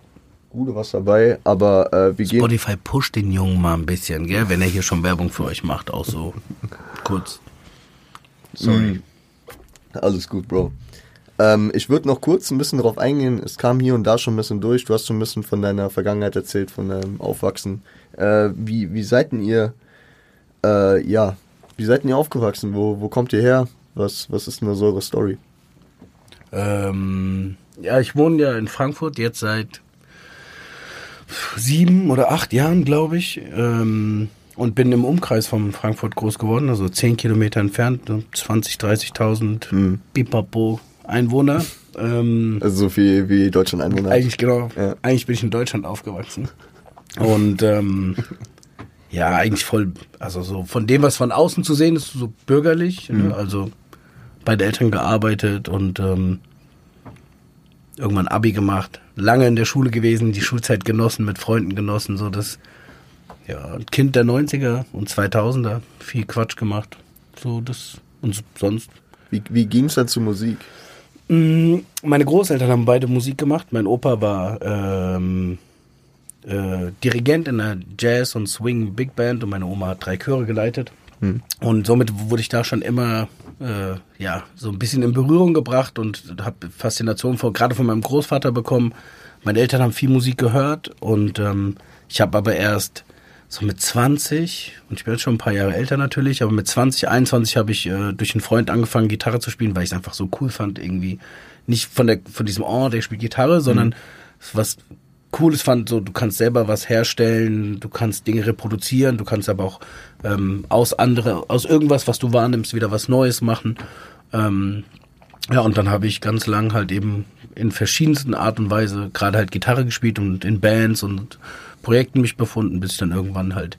gute was dabei, aber äh, wir gehen. Spotify pusht den Jungen mal ein bisschen, gell, wenn er hier schon Werbung für euch macht, auch so [LAUGHS] kurz. Sorry. Alles gut, Bro. Ähm, ich würde noch kurz ein bisschen darauf eingehen. Es kam hier und da schon ein bisschen durch. Du hast schon ein bisschen von deiner Vergangenheit erzählt, von deinem Aufwachsen. Äh, wie, wie seid denn ihr, äh, ja, wie seid denn ihr aufgewachsen? Wo, wo kommt ihr her? Was, was ist denn da so eure Story? Ähm, ja, ich wohne ja in Frankfurt jetzt seit sieben oder acht Jahren, glaube ich. Ähm, und bin im Umkreis von Frankfurt groß geworden, also zehn Kilometer entfernt, so 20, 30.000 Hm. Pipapo Einwohner. Ähm, Also so viel wie Deutschland Einwohner. eigentlich genau, Ja. eigentlich bin ich in Deutschland aufgewachsen. Und ähm, [LAUGHS] ja, eigentlich voll, also so von dem, was von außen zu sehen ist, so bürgerlich. Ne? Also bei den Eltern gearbeitet und ähm, irgendwann Abi gemacht, lange in der Schule gewesen, die Schulzeit genossen, mit Freunden genossen, so das ja, Kind der 90er und 2000er, viel Quatsch gemacht. So das und sonst Wie, wie ging es dann zur Musik? Mm, Meine Großeltern haben beide Musik gemacht. Mein Opa war ähm, äh, Dirigent in einer Jazz- und Swing-Big Band und meine Oma hat drei Chöre geleitet. Und somit wurde ich da schon immer äh, ja so ein bisschen in Berührung gebracht und habe Faszination vor, gerade von meinem Großvater bekommen. Meine Eltern haben viel Musik gehört und ähm, ich habe aber erst so mit 20, und ich bin jetzt schon ein paar Jahre älter natürlich, aber mit 20, 21 habe ich äh, durch einen Freund angefangen, Gitarre zu spielen, weil ich es einfach so cool fand, irgendwie. Nicht von der von diesem, oh, der spielt Gitarre, sondern was Cooles fand, so du kannst selber was herstellen, du kannst Dinge reproduzieren, du kannst aber auch ähm, aus andere, aus irgendwas, was du wahrnimmst, wieder was Neues machen. Ähm, ja, und dann habe ich ganz lang halt eben in verschiedensten Art und Weise gerade halt Gitarre gespielt und in Bands und Projekten mich befunden, bis ich dann irgendwann halt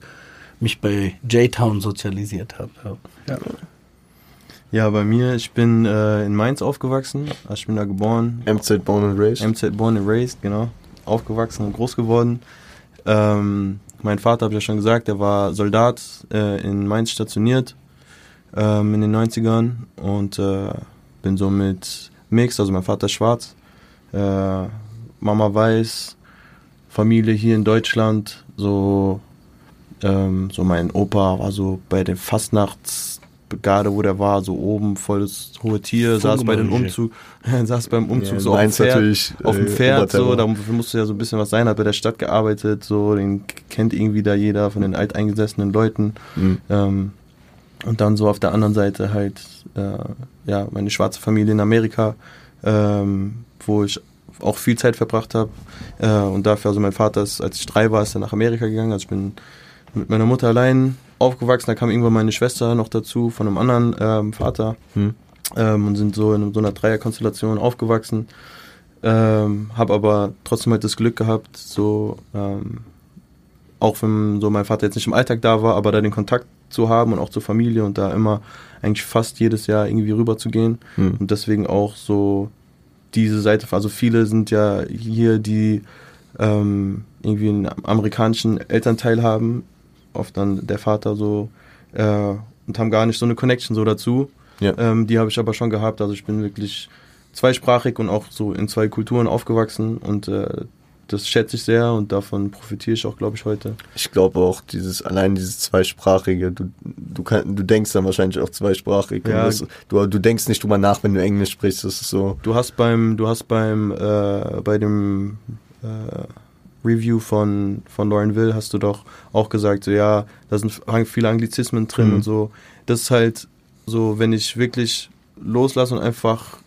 mich bei J-Town sozialisiert habe. Ja. Ja. Bei mir, ich bin äh, in Mainz aufgewachsen, also ich bin da geboren, MZ Born and Raised. MZ Born and Raised, genau, aufgewachsen und groß geworden. Ähm, mein Vater, habe ich ja schon gesagt, der war Soldat äh, in Mainz stationiert ähm, in den 90ern und äh, bin so mit Mix, also mein Vater ist schwarz, äh, Mama weiß, Familie hier in Deutschland, so, ähm, so mein Opa war so bei der Fastnachtsbrigade, wo der war, so oben voll das hohe Tier, saß bei dem Fungemönche. Umzug, [LAUGHS] saß beim Umzug Ja, so auf dem Pferd, natürlich, auf dem äh, Pferd, so, Oberterror. da musste ja so ein bisschen was sein, hat bei der Stadt gearbeitet, so, den kennt irgendwie da jeder von den alteingesessenen Leuten. Mhm. Ähm, und dann so auf der anderen Seite halt, äh, ja, meine schwarze Familie in Amerika, ähm, wo ich auch viel Zeit verbracht habe. Äh, und dafür, also mein Vater ist, als ich drei war, ist er nach Amerika gegangen. Also ich bin mit meiner Mutter allein aufgewachsen. Da kam irgendwann meine Schwester noch dazu von einem anderen ähm, Vater. Hm. Ähm, und sind so in so einer Dreierkonstellation aufgewachsen. Ähm, habe aber trotzdem halt das Glück gehabt, so ähm, auch wenn so mein Vater jetzt nicht im Alltag da war, aber da den Kontakt zu haben und auch zur Familie und da immer eigentlich fast jedes Jahr irgendwie rüber zu gehen Hm. und deswegen auch so diese Seite, also viele sind ja hier, die ähm, irgendwie einen amerikanischen Elternteil haben, oft dann der Vater so äh, und haben gar nicht so eine Connection so dazu. Ja. Ähm, die habe ich aber schon gehabt, also ich bin wirklich zweisprachig und auch so in zwei Kulturen aufgewachsen und äh, das schätze ich sehr und davon profitiere ich auch, glaube ich, heute. Ich glaube auch, dieses, allein dieses zweisprachige, du, du, kann, du denkst dann wahrscheinlich auch zweisprachig. Ja. Das, du, du denkst nicht drüber nach, wenn du Englisch sprichst. Das ist so. Du hast beim, du hast beim, äh, bei dem äh, Review von, von Lauren Will hast du doch auch gesagt, so ja, da sind viele Anglizismen drin Mhm. und so. Das ist halt so, wenn ich wirklich loslasse und einfach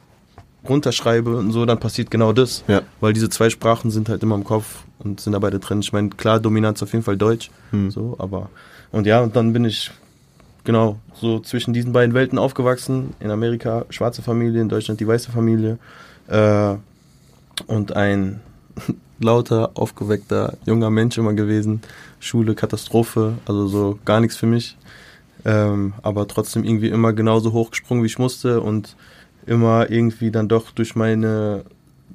runterschreibe und so, dann passiert genau das. Ja. Weil diese zwei Sprachen sind halt immer im Kopf und sind da beide drin. Ich meine, klar, Dominanz auf jeden Fall Deutsch. Hm. So, aber. Und ja, und dann bin ich genau so zwischen diesen beiden Welten aufgewachsen. In Amerika schwarze Familie, in Deutschland die weiße Familie. Äh, und ein [LAUGHS] lauter, aufgeweckter, junger Mensch immer gewesen. Schule, Katastrophe, also so gar nichts für mich. Ähm, aber trotzdem irgendwie immer genauso hochgesprungen, wie ich musste und immer irgendwie dann doch durch meine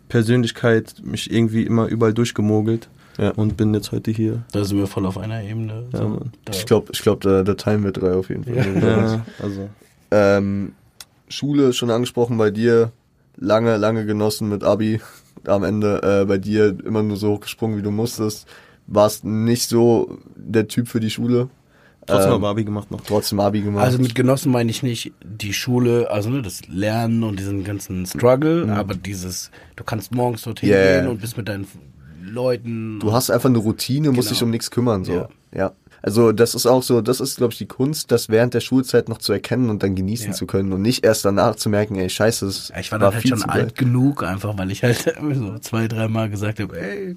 Persönlichkeit mich irgendwie immer überall durchgemogelt Ja. und bin jetzt heute hier. Da sind wir voll auf einer Ebene. Ja, So, Ich glaube, ich glaub, da, da teilen wir drei auf jeden Fall. Ja, also Ähm, Schule schon angesprochen bei dir, lange, lange genossen mit Abi. Am Ende äh, bei dir immer nur so hochgesprungen, wie du musstest. Warst nicht so der Typ für die Schule. Trotzdem Ähm, Abi gemacht noch. Trotzdem Abi gemacht. Also mit Genossen meine ich nicht die Schule, also ne, das Lernen und diesen ganzen Struggle, aber dieses, du kannst morgens dorthin Mhm. Yeah. gehen und bist mit deinen Leuten. du hast einfach eine Routine, musst Genau. dich um nichts kümmern. So. Ja. Ja. Also das ist auch so, das ist, glaube ich, die Kunst, das während der Schulzeit noch zu erkennen und dann genießen Ja. zu können und nicht erst danach zu merken, ey, scheiße, das Ja, ich war dann halt viel schon zu alt geil. genug, einfach weil ich halt [LAUGHS] so zwei, dreimal gesagt habe, ey,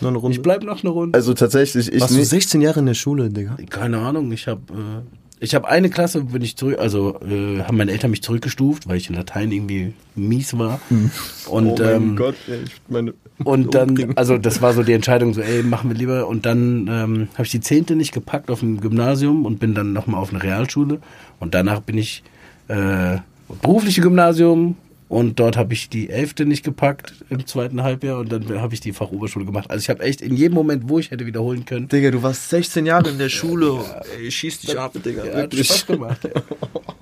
Nur eine Runde. ich bleib noch eine Runde. Also tatsächlich, ich Warst du nicht. 16 Jahre in der Schule, Digga? Keine Ahnung, ich habe äh, ich habe eine Klasse, bin ich zurück, also äh, haben meine Eltern mich zurückgestuft, weil ich in Latein irgendwie mies war. [LAUGHS] Und ähm, Gott, ey, ich meine. Und dann, also das war so die Entscheidung, so, ey, machen wir lieber. Und dann ähm, habe ich die Zehnte nicht gepackt auf dem Gymnasium und bin dann nochmal auf eine Realschule. Und danach bin ich äh, berufliche Gymnasium und dort habe ich die Elfte nicht gepackt im zweiten Halbjahr und dann habe ich die Fachoberschule gemacht. Also ich habe echt in jedem Moment, wo ich hätte wiederholen können, Digga, du warst 16 Jahre in der [LAUGHS] Schule. Ey, schieß dich ab, Digga. ja, hat Spaß gemacht. ey. [LAUGHS]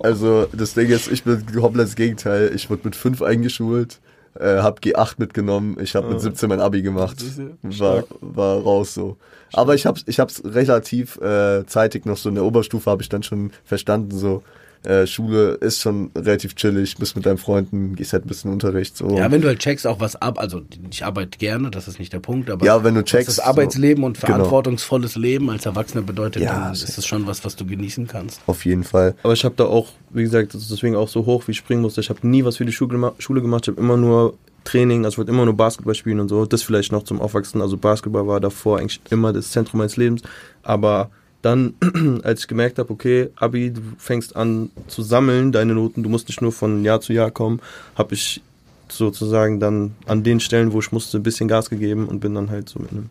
Also das Ding ist, ich bin komplett das Gegenteil. Ich wurde mit fünf eingeschult, äh, hab G8 mitgenommen. Ich habe mit 17 mein Abi gemacht. War, war raus so. Aber ich hab's, ich hab's relativ äh, zeitig noch so in der Oberstufe habe ich dann schon verstanden so. Äh, Schule ist schon relativ chillig, bist mit deinen Freunden, gehst halt ein bisschen Unterricht so. Ja, wenn du halt checkst auch was ab, also ich arbeite gerne, das ist nicht der Punkt, aber Ja, wenn du was checkst, das Arbeitsleben und so, verantwortungsvolles Leben als Erwachsener bedeutet, Ja, dann ist das schon was, was du genießen kannst. Auf jeden Fall. Aber ich habe da auch, wie gesagt, das ist deswegen auch so hoch, wie ich springen musste. Ich habe nie was für die Schule, Schule gemacht. Ich habe immer nur Training, also ich wollte immer nur Basketball spielen und so. Das vielleicht noch zum Aufwachsen. Also Basketball war davor eigentlich immer das Zentrum meines Lebens. Aber dann, [CLEARS THROAT] als ich gemerkt habe, okay, Abi, du fängst an zu sammeln, deine Noten, du musst nicht nur von Jahr zu Jahr kommen, habe ich sozusagen dann an den Stellen, wo ich musste, ein bisschen Gas gegeben und bin dann halt so mit einem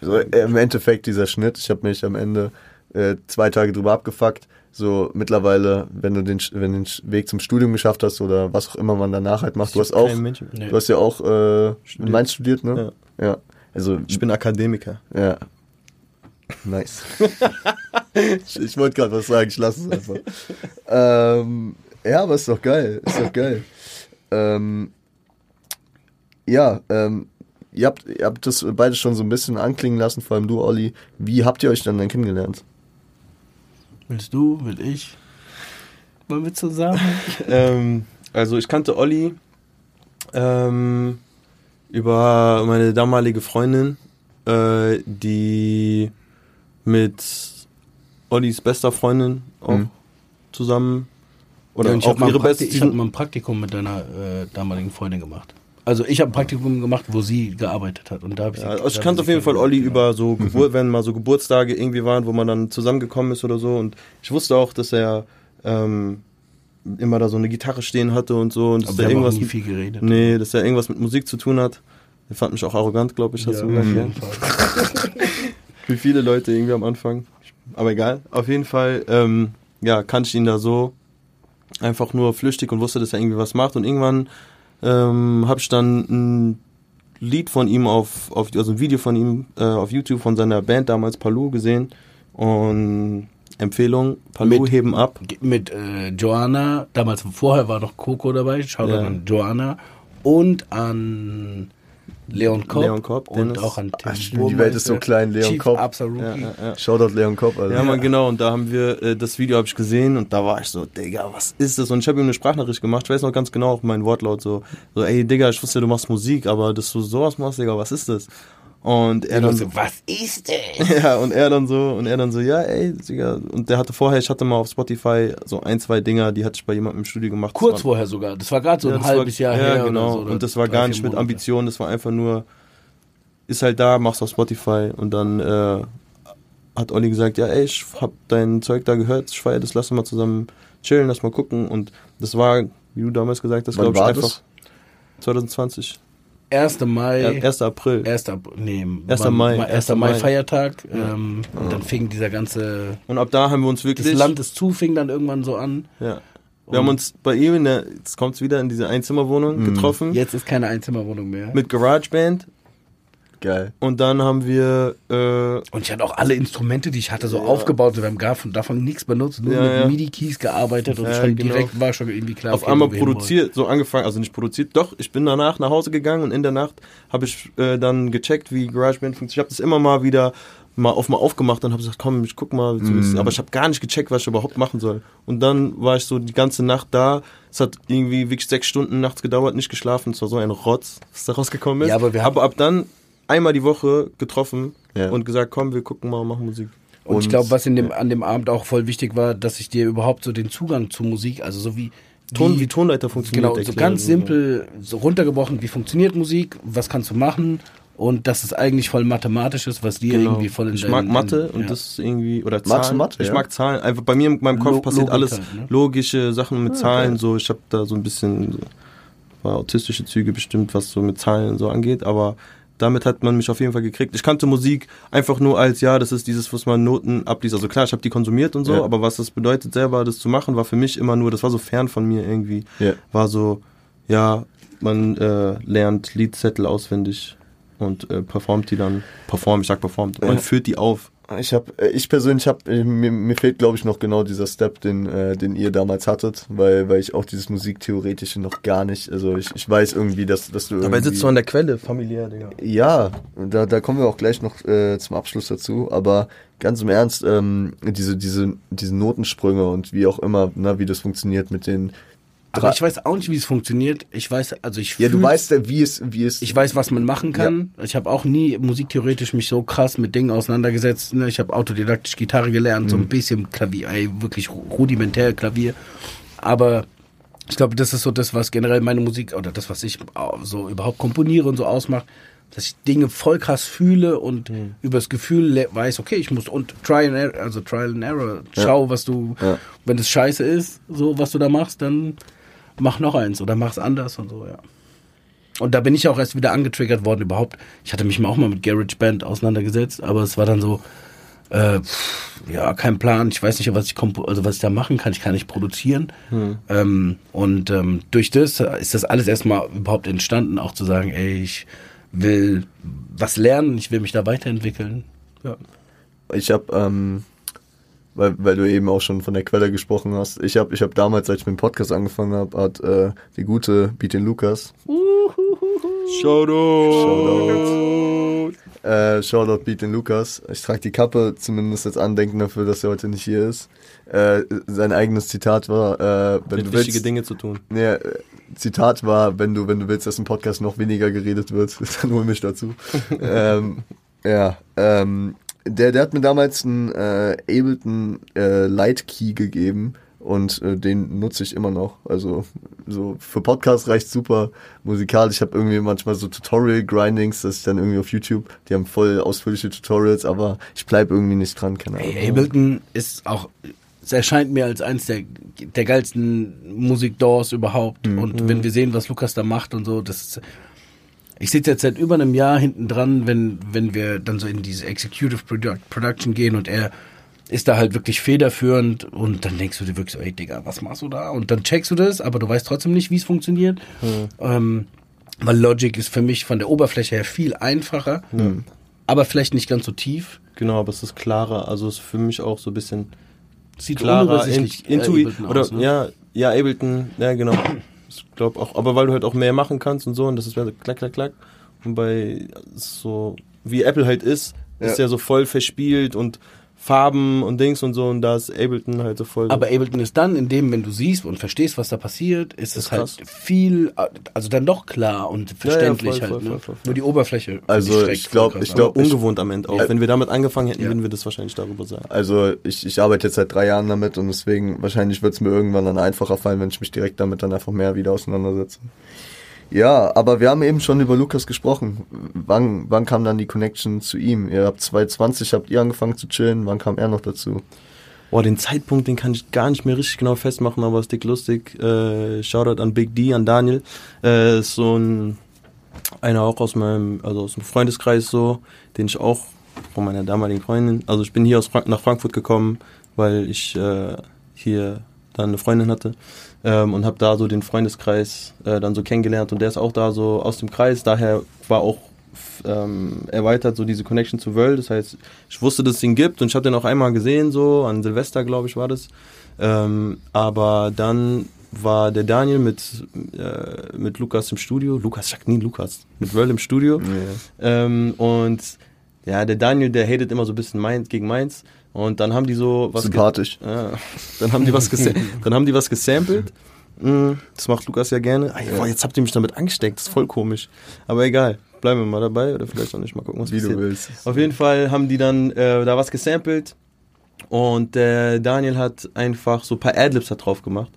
So, äh, Im Endeffekt dieser Schnitt, ich habe mich am Ende äh, zwei Tage drüber abgefuckt. So mittlerweile, wenn du den, wenn den Weg zum Studium geschafft hast oder was auch immer man danach halt macht, du hast auch. Nee. du hast ja auch äh, in Studiert. Mainz studiert, ne? Ja. Also Ich bin Akademiker. ja. Nice. ich [LAUGHS] ich wollte gerade was sagen, ich lasse es einfach. ähm, ja, aber ist doch geil, ist doch geil. Ähm, ja, ähm, ihr habt, ihr habt das beide schon so ein bisschen anklingen lassen, vor allem du, Olli. Wie habt ihr euch dann, dann kennengelernt? Willst du, will ich? Wollen wir zusammen? [LAUGHS] Ähm, also ich kannte Olli ähm, über meine damalige Freundin, äh, die mit Ollis bester Freundin auch Mhm. zusammen oder ja, ich auch habe ihre beste. ich hab mal ein Praktikum mit deiner äh, damaligen Freundin gemacht. Also ich habe ein Praktikum gemacht, wo sie gearbeitet hat. Und da ich, Ja, also ich kannte auf jeden Fall Olli über so Geburt, wenn mal so Geburtstage irgendwie waren, wo man dann zusammengekommen ist oder so. Und ich wusste auch, dass er ähm, immer da so eine Gitarre stehen hatte und so. Und dass Aber er wir auch irgendwas nie viel geredet. Nee, dass er irgendwas mit Musik zu tun hat. Er fand mich auch arrogant, glaube ich, hast du ja, gesagt. [LAUGHS] Wie viele Leute irgendwie am Anfang. Aber egal. Auf jeden Fall, ähm, ja, kannte ich ihn da so einfach nur flüchtig und wusste, dass er irgendwie was macht. Und irgendwann ähm, habe ich dann ein Lied von ihm auf, auf also ein Video von ihm äh, auf YouTube von seiner Band damals Palou gesehen. Und Empfehlung, Palou Mit- heben ab. Mit äh, Joanna, damals vorher war noch Coco dabei, schaut Ja. an Joanna und an Leon Kopp, Leon Kopp, und Dennis. auch an Tim Ach, stimmt, die Welt ist so klein, Leon Chief Kopp. Absoluti. Ja, ja, ja. Shoutout Leon Kopp, Alter. Ja, man, genau. Und da haben wir, äh, das Video habe ich gesehen und da war ich so, Digga, was ist das? Und ich habe ihm eine Sprachnachricht gemacht. Ich weiß noch ganz genau, mein Wortlaut so, so, ey, Digga, ich wusste, du machst Musik, aber dass du sowas machst, Digga, was ist das? Und er dann so, was ist [LAUGHS] das? ja, und er dann so, und er dann so, ja, ey, Digga. Und der hatte vorher, ich hatte mal auf Spotify so ein, zwei Dinger, die hatte ich bei jemandem im Studio gemacht. Kurz waren- vorher sogar. Das war gerade so Ja, ein halbes war, Jahr ja, her. genau. Oder so, und das war gar nicht mit Monate. Ambition, das war einfach nur, ist halt da, machst auf Spotify. Und dann äh, hat Olli gesagt, ja, ey, ich hab dein Zeug da gehört, ich feier das, lass uns mal zusammen chillen, lass mal gucken. Und das war, wie du damals gesagt hast, glaube ich, einfach das? 2020. 1. Mai. Ja, 1. April. 1. Ab- nee, 1. war- Mai, war 1. 1. Mai. Feiertag. Ähm, Und dann fing dieser ganze. Und ab da haben wir uns wirklich. Das Land ist zu, fing dann irgendwann so an. Ja. Wir haben uns bei ihm in der, jetzt kommt's wieder in diese Einzimmerwohnung getroffen. Jetzt ist keine Einzimmerwohnung mehr. Mit GarageBand. Geil. Und dann haben wir, äh, Und ich hatte auch alle Instrumente, die ich hatte, so aufgebaut. Wir haben gar von, davon nichts benutzt, nur Ja, mit ja. MIDI-Keys gearbeitet und Ja, schon genau. direkt war schon irgendwie klar. auf okay, einmal produziert, so angefangen, also nicht produziert, doch, ich bin danach nach Hause gegangen und in der Nacht habe ich äh, dann gecheckt, wie GarageBand funktioniert. Ich habe das immer mal wieder mal auf mal aufgemacht und habe gesagt, komm, ich guck mal, ist. aber ich habe gar nicht gecheckt, was ich überhaupt machen soll. Und dann war ich so die ganze Nacht da. Es hat irgendwie wirklich sechs Stunden nachts gedauert, nicht geschlafen. Es war so ein Rotz, was da rausgekommen ist. Ja, aber wir haben- ab dann einmal die Woche getroffen Ja. und gesagt, komm, wir gucken mal machen Musik. Und, ich Und- glaube, was in dem, an dem Abend auch voll wichtig war, dass ich dir überhaupt so den Zugang zu Musik, also so wie. Ton, wie Tonleiter funktioniert. Genau, so erklären. ganz simpel, so runtergebrochen, wie funktioniert Musik, was kannst du machen und dass es eigentlich voll mathematisch ist, was dir Genau. irgendwie voll in ich mag Mathe und ja. das ist irgendwie oder Magst du Zahlen. Mathe, ich ja? mag Zahlen. Einfach bei mir in meinem Kopf Lo- passiert Logik alles halt, ne? logische Sachen mit Zahlen. okay. So, ich habe da so ein bisschen so, autistische Züge bestimmt, was so mit Zahlen so angeht. Aber damit hat man mich auf jeden Fall gekriegt. Ich kannte Musik einfach nur als ja, das ist dieses, was man Noten abliest. Also klar, ich habe die konsumiert und so, Ja. aber was das bedeutet, selber das zu machen, war für mich immer nur, das war so fern von mir irgendwie. Ja. War so, ja, man äh, lernt Liedzettel auswendig und äh, performt die dann, performt, ich sag performt, man führt die auf. Ich habe, ich persönlich habe, mir, mir fehlt glaube ich noch genau dieser Step, den, äh, den ihr damals hattet, weil, weil ich auch dieses Musiktheoretische noch gar nicht, also ich, ich weiß irgendwie, dass, dass du Dabei sitzt du an der Quelle, familiär, Digga. Ja, da, da kommen wir auch gleich noch äh, zum Abschluss dazu. Aber ganz im Ernst, ähm, diese, diese, diese Notensprünge und wie auch immer, na, wie das funktioniert mit den. Aber ich weiß auch nicht, wie es funktioniert. Ich weiß, also ich ja, du weißt ja, wie es, wie es. Ich weiß, was man machen kann. Ich habe auch nie musiktheoretisch mich so krass mit Dingen auseinandergesetzt. Ne? Ich habe autodidaktisch Gitarre gelernt, Mhm. so ein bisschen Klavier, ey, wirklich rudimentär Klavier. Aber ich glaube, das ist so das, was generell meine Musik oder das, was ich so überhaupt komponiere und so ausmacht, dass ich Dinge voll krass fühle und Mhm. übers Gefühl weiß, okay, ich muss und Try and Error, also Trial and Error, schau, was du, Ja. wenn es scheiße ist, so was du da machst, dann mach noch eins oder mach's anders und so, ja. Und da bin ich auch erst wieder angetriggert worden überhaupt. Ich hatte mich mal auch mal mit Garage Band auseinandergesetzt, aber es war dann so, äh, pff, ja, kein Plan. Ich weiß nicht, was ich also was ich da machen kann. Ich kann nicht produzieren. Ähm, und ähm, durch das ist das alles erstmal überhaupt entstanden, auch zu sagen, ey, ich will was lernen, ich will mich da weiterentwickeln. Ja. Ich habe, ähm, weil, weil du eben auch schon von der Quelle gesprochen hast, ich habe ich hab damals, als ich mit dem Podcast angefangen habe, hat äh, die gute Beat den Lukas, Shoutout. äh, Shoutout Beat den Lukas, ich trage die Kappe zumindest als Andenken dafür, dass er heute nicht hier ist. Äh, sein eigenes Zitat war, äh, wenn Mit du wichtige willst, Dinge zu tun. Nee, äh, Zitat war, wenn du, wenn du willst, dass im Podcast noch weniger geredet wird, [LAUGHS] dann hol mich dazu. [LAUGHS] ähm, ja, ähm, der, der hat mir damals einen äh, Ableton äh, Light Key gegeben und äh, den nutze ich immer noch. Also so für Podcast reicht super. Musikalisch, ich habe irgendwie manchmal so Tutorial-Grindings, dass ich dann irgendwie auf YouTube, die haben voll ausführliche Tutorials, aber ich bleib irgendwie nicht dran, keine Ahnung. Ey, Ableton ist auch, es erscheint mir als eins der, der geilsten Musikdoors überhaupt. Und wenn wir sehen, was Lukas da macht und so, das ist, ich sitze jetzt seit über einem Jahr hinten dran, wenn, wenn wir dann so in diese Executive Produ Production gehen und er ist da halt wirklich federführend und dann denkst du dir wirklich so, ey Digga, was machst du da? Und dann checkst du das, aber du weißt trotzdem nicht, wie es funktioniert. Ähm, weil Logic ist für mich von der Oberfläche her viel einfacher, aber vielleicht nicht ganz so tief. Genau, aber es ist klarer. Also es ist für mich auch so ein bisschen Sieht klarer, in, unübersichtlich, Intui Ableton oder aus, ne? ja, ja, Ableton, ja genau. Ich glaube auch, aber weil du halt auch mehr machen kannst und so und das ist so klack, klack, klack. Und bei so, wie Apple halt ist, ist Ja. ja so voll verspielt und Farben und Dings und so und da ist Ableton halt so voll. Aber Ableton ist dann, in dem, wenn du siehst und verstehst, was da passiert, ist es halt viel, also dann doch klar und verständlich voll, halt. voll, ne? voll, voll, voll. Nur die Oberfläche. Also, die ich glaub- voll ich krass glaub- ab. ungewohnt am Ende auch. Ja. Wenn wir damit angefangen hätten, Ja. würden wir das wahrscheinlich darüber sagen. Also ich, ich arbeite jetzt seit drei Jahren damit und deswegen wahrscheinlich wird es mir irgendwann dann einfacher fallen, wenn ich mich direkt damit dann einfach mehr wieder auseinandersetze. Ja, aber wir haben eben schon über Lukas gesprochen. Wann, wann kam dann die Connection zu ihm? Ihr habt 2020, habt ihr angefangen zu chillen, wann kam er noch dazu? Boah, den Zeitpunkt, den kann ich gar nicht mehr richtig genau festmachen, aber ist dick lustig. Äh, Shoutout an Big D, an Daniel. Äh, ist so ein, einer auch aus meinem, also aus dem Freundeskreis so, den ich auch von meiner damaligen Freundin, also ich bin hier aus Frank nach Frankfurt gekommen, weil ich äh, hier dann eine Freundin hatte ähm, und habe da so den Freundeskreis äh, dann so kennengelernt. Und der ist auch da so aus dem Kreis, daher war auch ähm, erweitert so diese Connection zu World, das heißt, ich wusste, dass es ihn gibt. Und ich habe den auch einmal gesehen, so an Silvester, glaube ich, war das. Ähm, aber dann war der Daniel mit, äh, mit Lukas im Studio, Lukas, ich sag nie Lukas, mit World im Studio. Ähm, und ja, der Daniel, der hatet immer so ein bisschen Mainz gegen Mainz. Und dann haben die so was. Sympathisch. Ja, dann haben die was [LAUGHS] dann haben die was gesampelt. Mm, Das macht Lukas ja gerne. Ah, boah, jetzt habt ihr mich damit angesteckt, das ist voll komisch. Aber egal, bleiben wir mal dabei oder vielleicht auch nicht mal gucken, was Wie du passiert. willst. Auf jeden Fall haben die dann äh, da was gesampelt und der Daniel hat einfach so ein paar Adlibs da drauf gemacht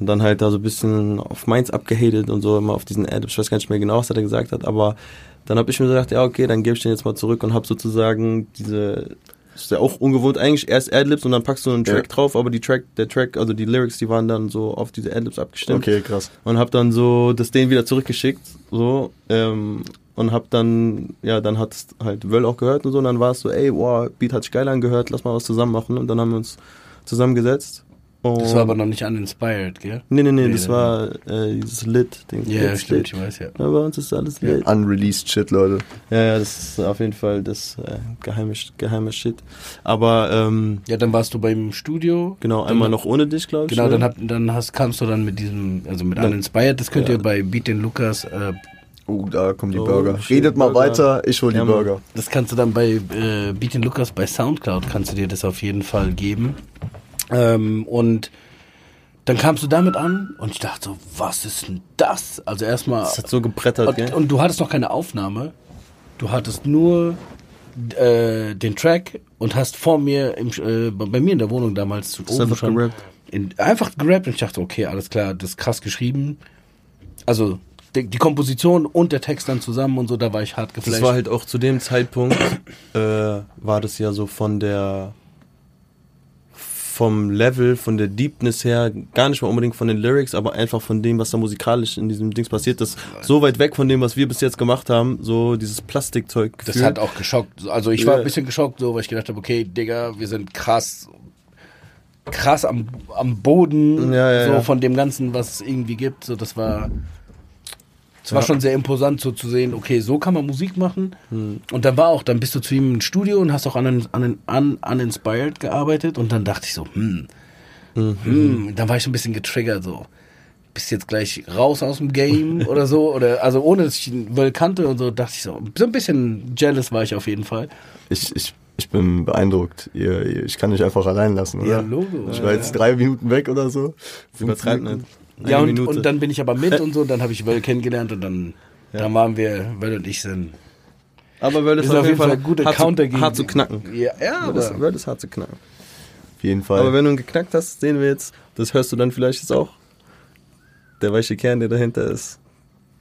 und dann halt da so ein bisschen auf Mainz abgehatet und so immer auf diesen Adlibs. Ich weiß gar nicht mehr genau, was er da gesagt hat, aber dann habe ich mir gedacht, ja okay, dann gebe ich den jetzt mal zurück und habe sozusagen diese ist ja auch ungewohnt eigentlich erst Adlibs und dann packst du einen Track Ja. drauf, aber die Track, der Track, also die Lyrics, die waren dann so auf diese Adlibs abgestimmt Okay, krass. und hab dann so das denen wieder zurückgeschickt so ähm, und hab dann ja dann hat's halt Wöll auch gehört und so und dann war es so ey wow Beat hat sich geil angehört lass mal was zusammen machen und dann haben wir uns zusammengesetzt und Das war aber noch nicht uninspired, gell? nee nee nee Nee, das nee, war äh, dieses Lit Ding Ja, Lit stimmt, Lit. ich weiß ja. ja, bei uns ist alles lit Unreleased Shit, Leute. ja ja das ist auf jeden Fall das äh, geheime geheime Shit aber ähm, Ja, dann warst du beim Studio. genau einmal noch ohne dich glaube ich Genau, dann, hab, dann hast, kamst du dann mit diesem, also mit Dann- Uninspired, das könnt Ja. ihr bei Beat den Lukas, äh, Uh, da kommen die Oh, Burger. Redet mal Burger. weiter, ich hol die Ja. Burger. das kannst du dann bei äh, Beat den Lukas bei Soundcloud, kannst du dir das auf jeden Fall geben. Ähm, und dann kamst du damit an und ich dachte so, was ist denn das? Also erstmal, das hat so gebrettert gell? und, und du hattest noch keine Aufnahme, du hattest nur äh, den Track und hast vor mir, im, äh, bei mir in der Wohnung damals Hast einfach schon gerappt. In, einfach gerappt und ich dachte, okay, alles klar, das ist krass geschrieben. Also die, die Komposition und der Text dann zusammen und so, da war ich hart geflasht. Das war halt auch zu dem Zeitpunkt, äh, war das ja so von der, vom Level, von der Deepness her, gar nicht mal unbedingt von den Lyrics, aber einfach von dem, was da musikalisch in diesem Dings passiert ist, so weit weg von dem, was wir bis jetzt gemacht haben, so dieses Plastikzeug. das hat auch geschockt. Also ich Ja. war ein bisschen geschockt, so, weil ich gedacht habe, okay, Digga, wir sind krass, krass am, am Boden, Ja, ja, so von dem Ganzen, was es irgendwie gibt. So, das war, das war Ja. schon sehr imposant, so zu sehen, okay, so kann man Musik machen. Hm. Und dann war auch, dann bist du zu ihm im Studio und hast auch an, an, an Uninspired gearbeitet und dann dachte ich so, hm, Mhm. hm, dann war ich ein bisschen getriggert, so. Bist jetzt gleich raus aus dem Game [LAUGHS] oder so, oder, also ohne dass ich ihn wohl kannte und so, dachte ich so, so ein bisschen jealous war ich auf jeden Fall. Ich, ich, ich bin beeindruckt. Ihr, ich kann nicht einfach allein lassen, oder? Ja, Logo. Ich war jetzt drei Minuten weg oder so. übertreibt nicht. Ja, und, Minute. und dann bin ich aber mit [LAUGHS] und so, und dann habe ich Wöll kennengelernt und dann, dann waren wir, Wöll und ich sind. aber Word ist, ist auf jeden Fall ein guter hart, Counter zu, gegen. hart zu knacken. Ja, ja ist, aber, Word ist hart zu knacken. Auf jeden Fall. Aber wenn du ihn geknackt hast, sehen wir jetzt, das hörst du dann vielleicht jetzt auch. Der weiche Kern, der dahinter ist,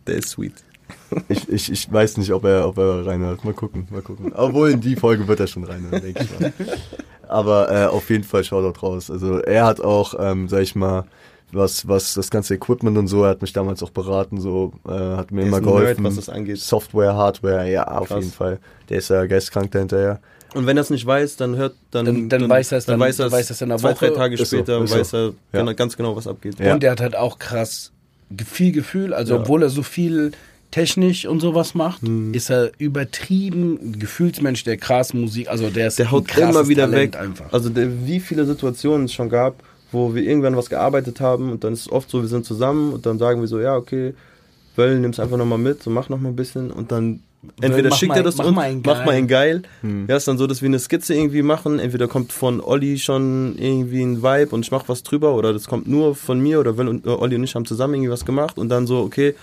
der ist sweet. [LAUGHS] ich, ich, ich weiß nicht, ob er, ob er reinhört. Mal gucken, mal gucken. Obwohl in die Folge wird er schon reinhören, denke ich mal. [LAUGHS] Aber äh, auf jeden Fall Shoutout raus. Also er hat auch, ähm, sag ich mal, was, was das ganze Equipment und so, er hat mich damals auch beraten, so, äh, hat mir Der immer ist ein Nerd, geholfen. was das angeht. Software, Hardware, ja, auf Krass. jeden Fall. Der ist ja geistkrank dahinterher. Und wenn er es nicht weiß, dann hört, dann, Dann- dann weiß er es dann, dann- weiß er dann weiß er es zwei, Woche. drei Tage Ist so, später, so. weiß er Ja. genau, ganz genau, was abgeht. Ja. und er hat halt auch krass viel Gefühl, also Ja. obwohl er so viel technisch und sowas macht, Hm. ist er übertrieben ein Gefühlsmensch, der krass Musik, also der ist Der haut immer wieder Talent weg. einfach. Also der, wie viele Situationen es schon gab, wo wir irgendwann was gearbeitet haben und dann ist es oft so, wir sind zusammen und dann sagen wir so, ja, okay, Wöll, nimm's einfach nochmal mit, so mach nochmal ein bisschen und dann Entweder schickt er das mach uns, mal mach mal einen geil. Hm. Ja, ist dann so, dass wir eine Skizze irgendwie machen. Entweder kommt von Olli schon irgendwie ein Vibe und ich mach was drüber oder das kommt nur von mir oder Will und, äh, Olli und ich haben zusammen irgendwie was gemacht und dann so, okay,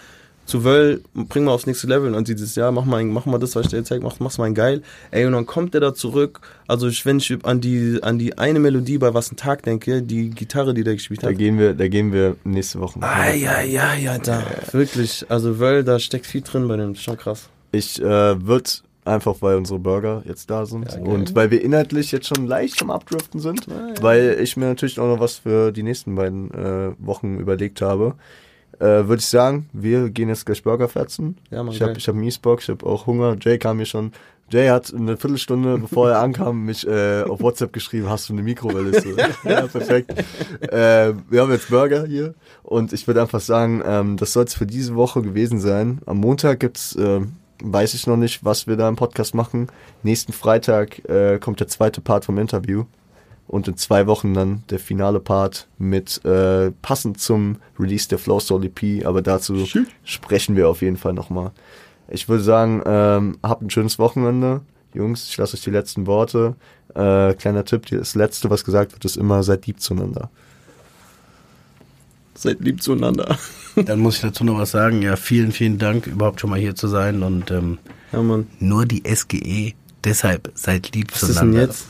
zu Wöll, bring mal aufs nächste Level und dann sieht es, ja, mach mal, mach mal das, was ich dir gezeigt mach, mach's mal geil. Ey, und dann kommt er da zurück. Also ich, wenn ich an die, an die eine Melodie bei Was ein Tag denke, die Gitarre, die der gespielt Da hat. gehen wir, da gehen wir nächste Woche. Ah, ja, ja, ja, da. Wirklich. Also Wöll, da steckt viel drin bei dem. Schon krass. Ich äh, wird einfach, weil unsere Burger jetzt da sind Ja, und weil wir inhaltlich jetzt schon leicht am Abdriften sind, weil ich mir natürlich auch noch was für die nächsten beiden äh, Wochen überlegt habe. Äh, Würde ich sagen, wir gehen jetzt gleich Burger fetzen. Ja, Mann, ich habe hab mies Bock, ich habe auch Hunger. Jay kam mir schon. Jay hat eine Viertelstunde, bevor er [LAUGHS] ankam, mich äh, auf WhatsApp geschrieben, hast du eine Mikrowelle? So, ja, perfekt. Äh, wir haben jetzt Burger hier und ich würde einfach sagen, ähm, das soll es für diese Woche gewesen sein. Am Montag gibt's, äh, weiß ich noch nicht, was wir da im Podcast machen. Nächsten Freitag äh, kommt der zweite Part vom Interview und in zwei Wochen dann der finale Part mit äh, passend zum Release der Flow Soul EP, aber dazu sprechen wir auf jeden Fall nochmal. Ich würde sagen, ähm, habt ein schönes Wochenende. Jungs, ich lasse euch die letzten Worte. Äh, kleiner Tipp, das letzte, was gesagt wird, ist immer seid lieb zueinander. Seid lieb zueinander. [LAUGHS] Dann muss ich dazu noch was sagen. Ja, vielen, vielen Dank, überhaupt schon mal hier zu sein. Und ähm, Ja, nur die SGE, deshalb seid lieb Was ist denn zueinander. jetzt?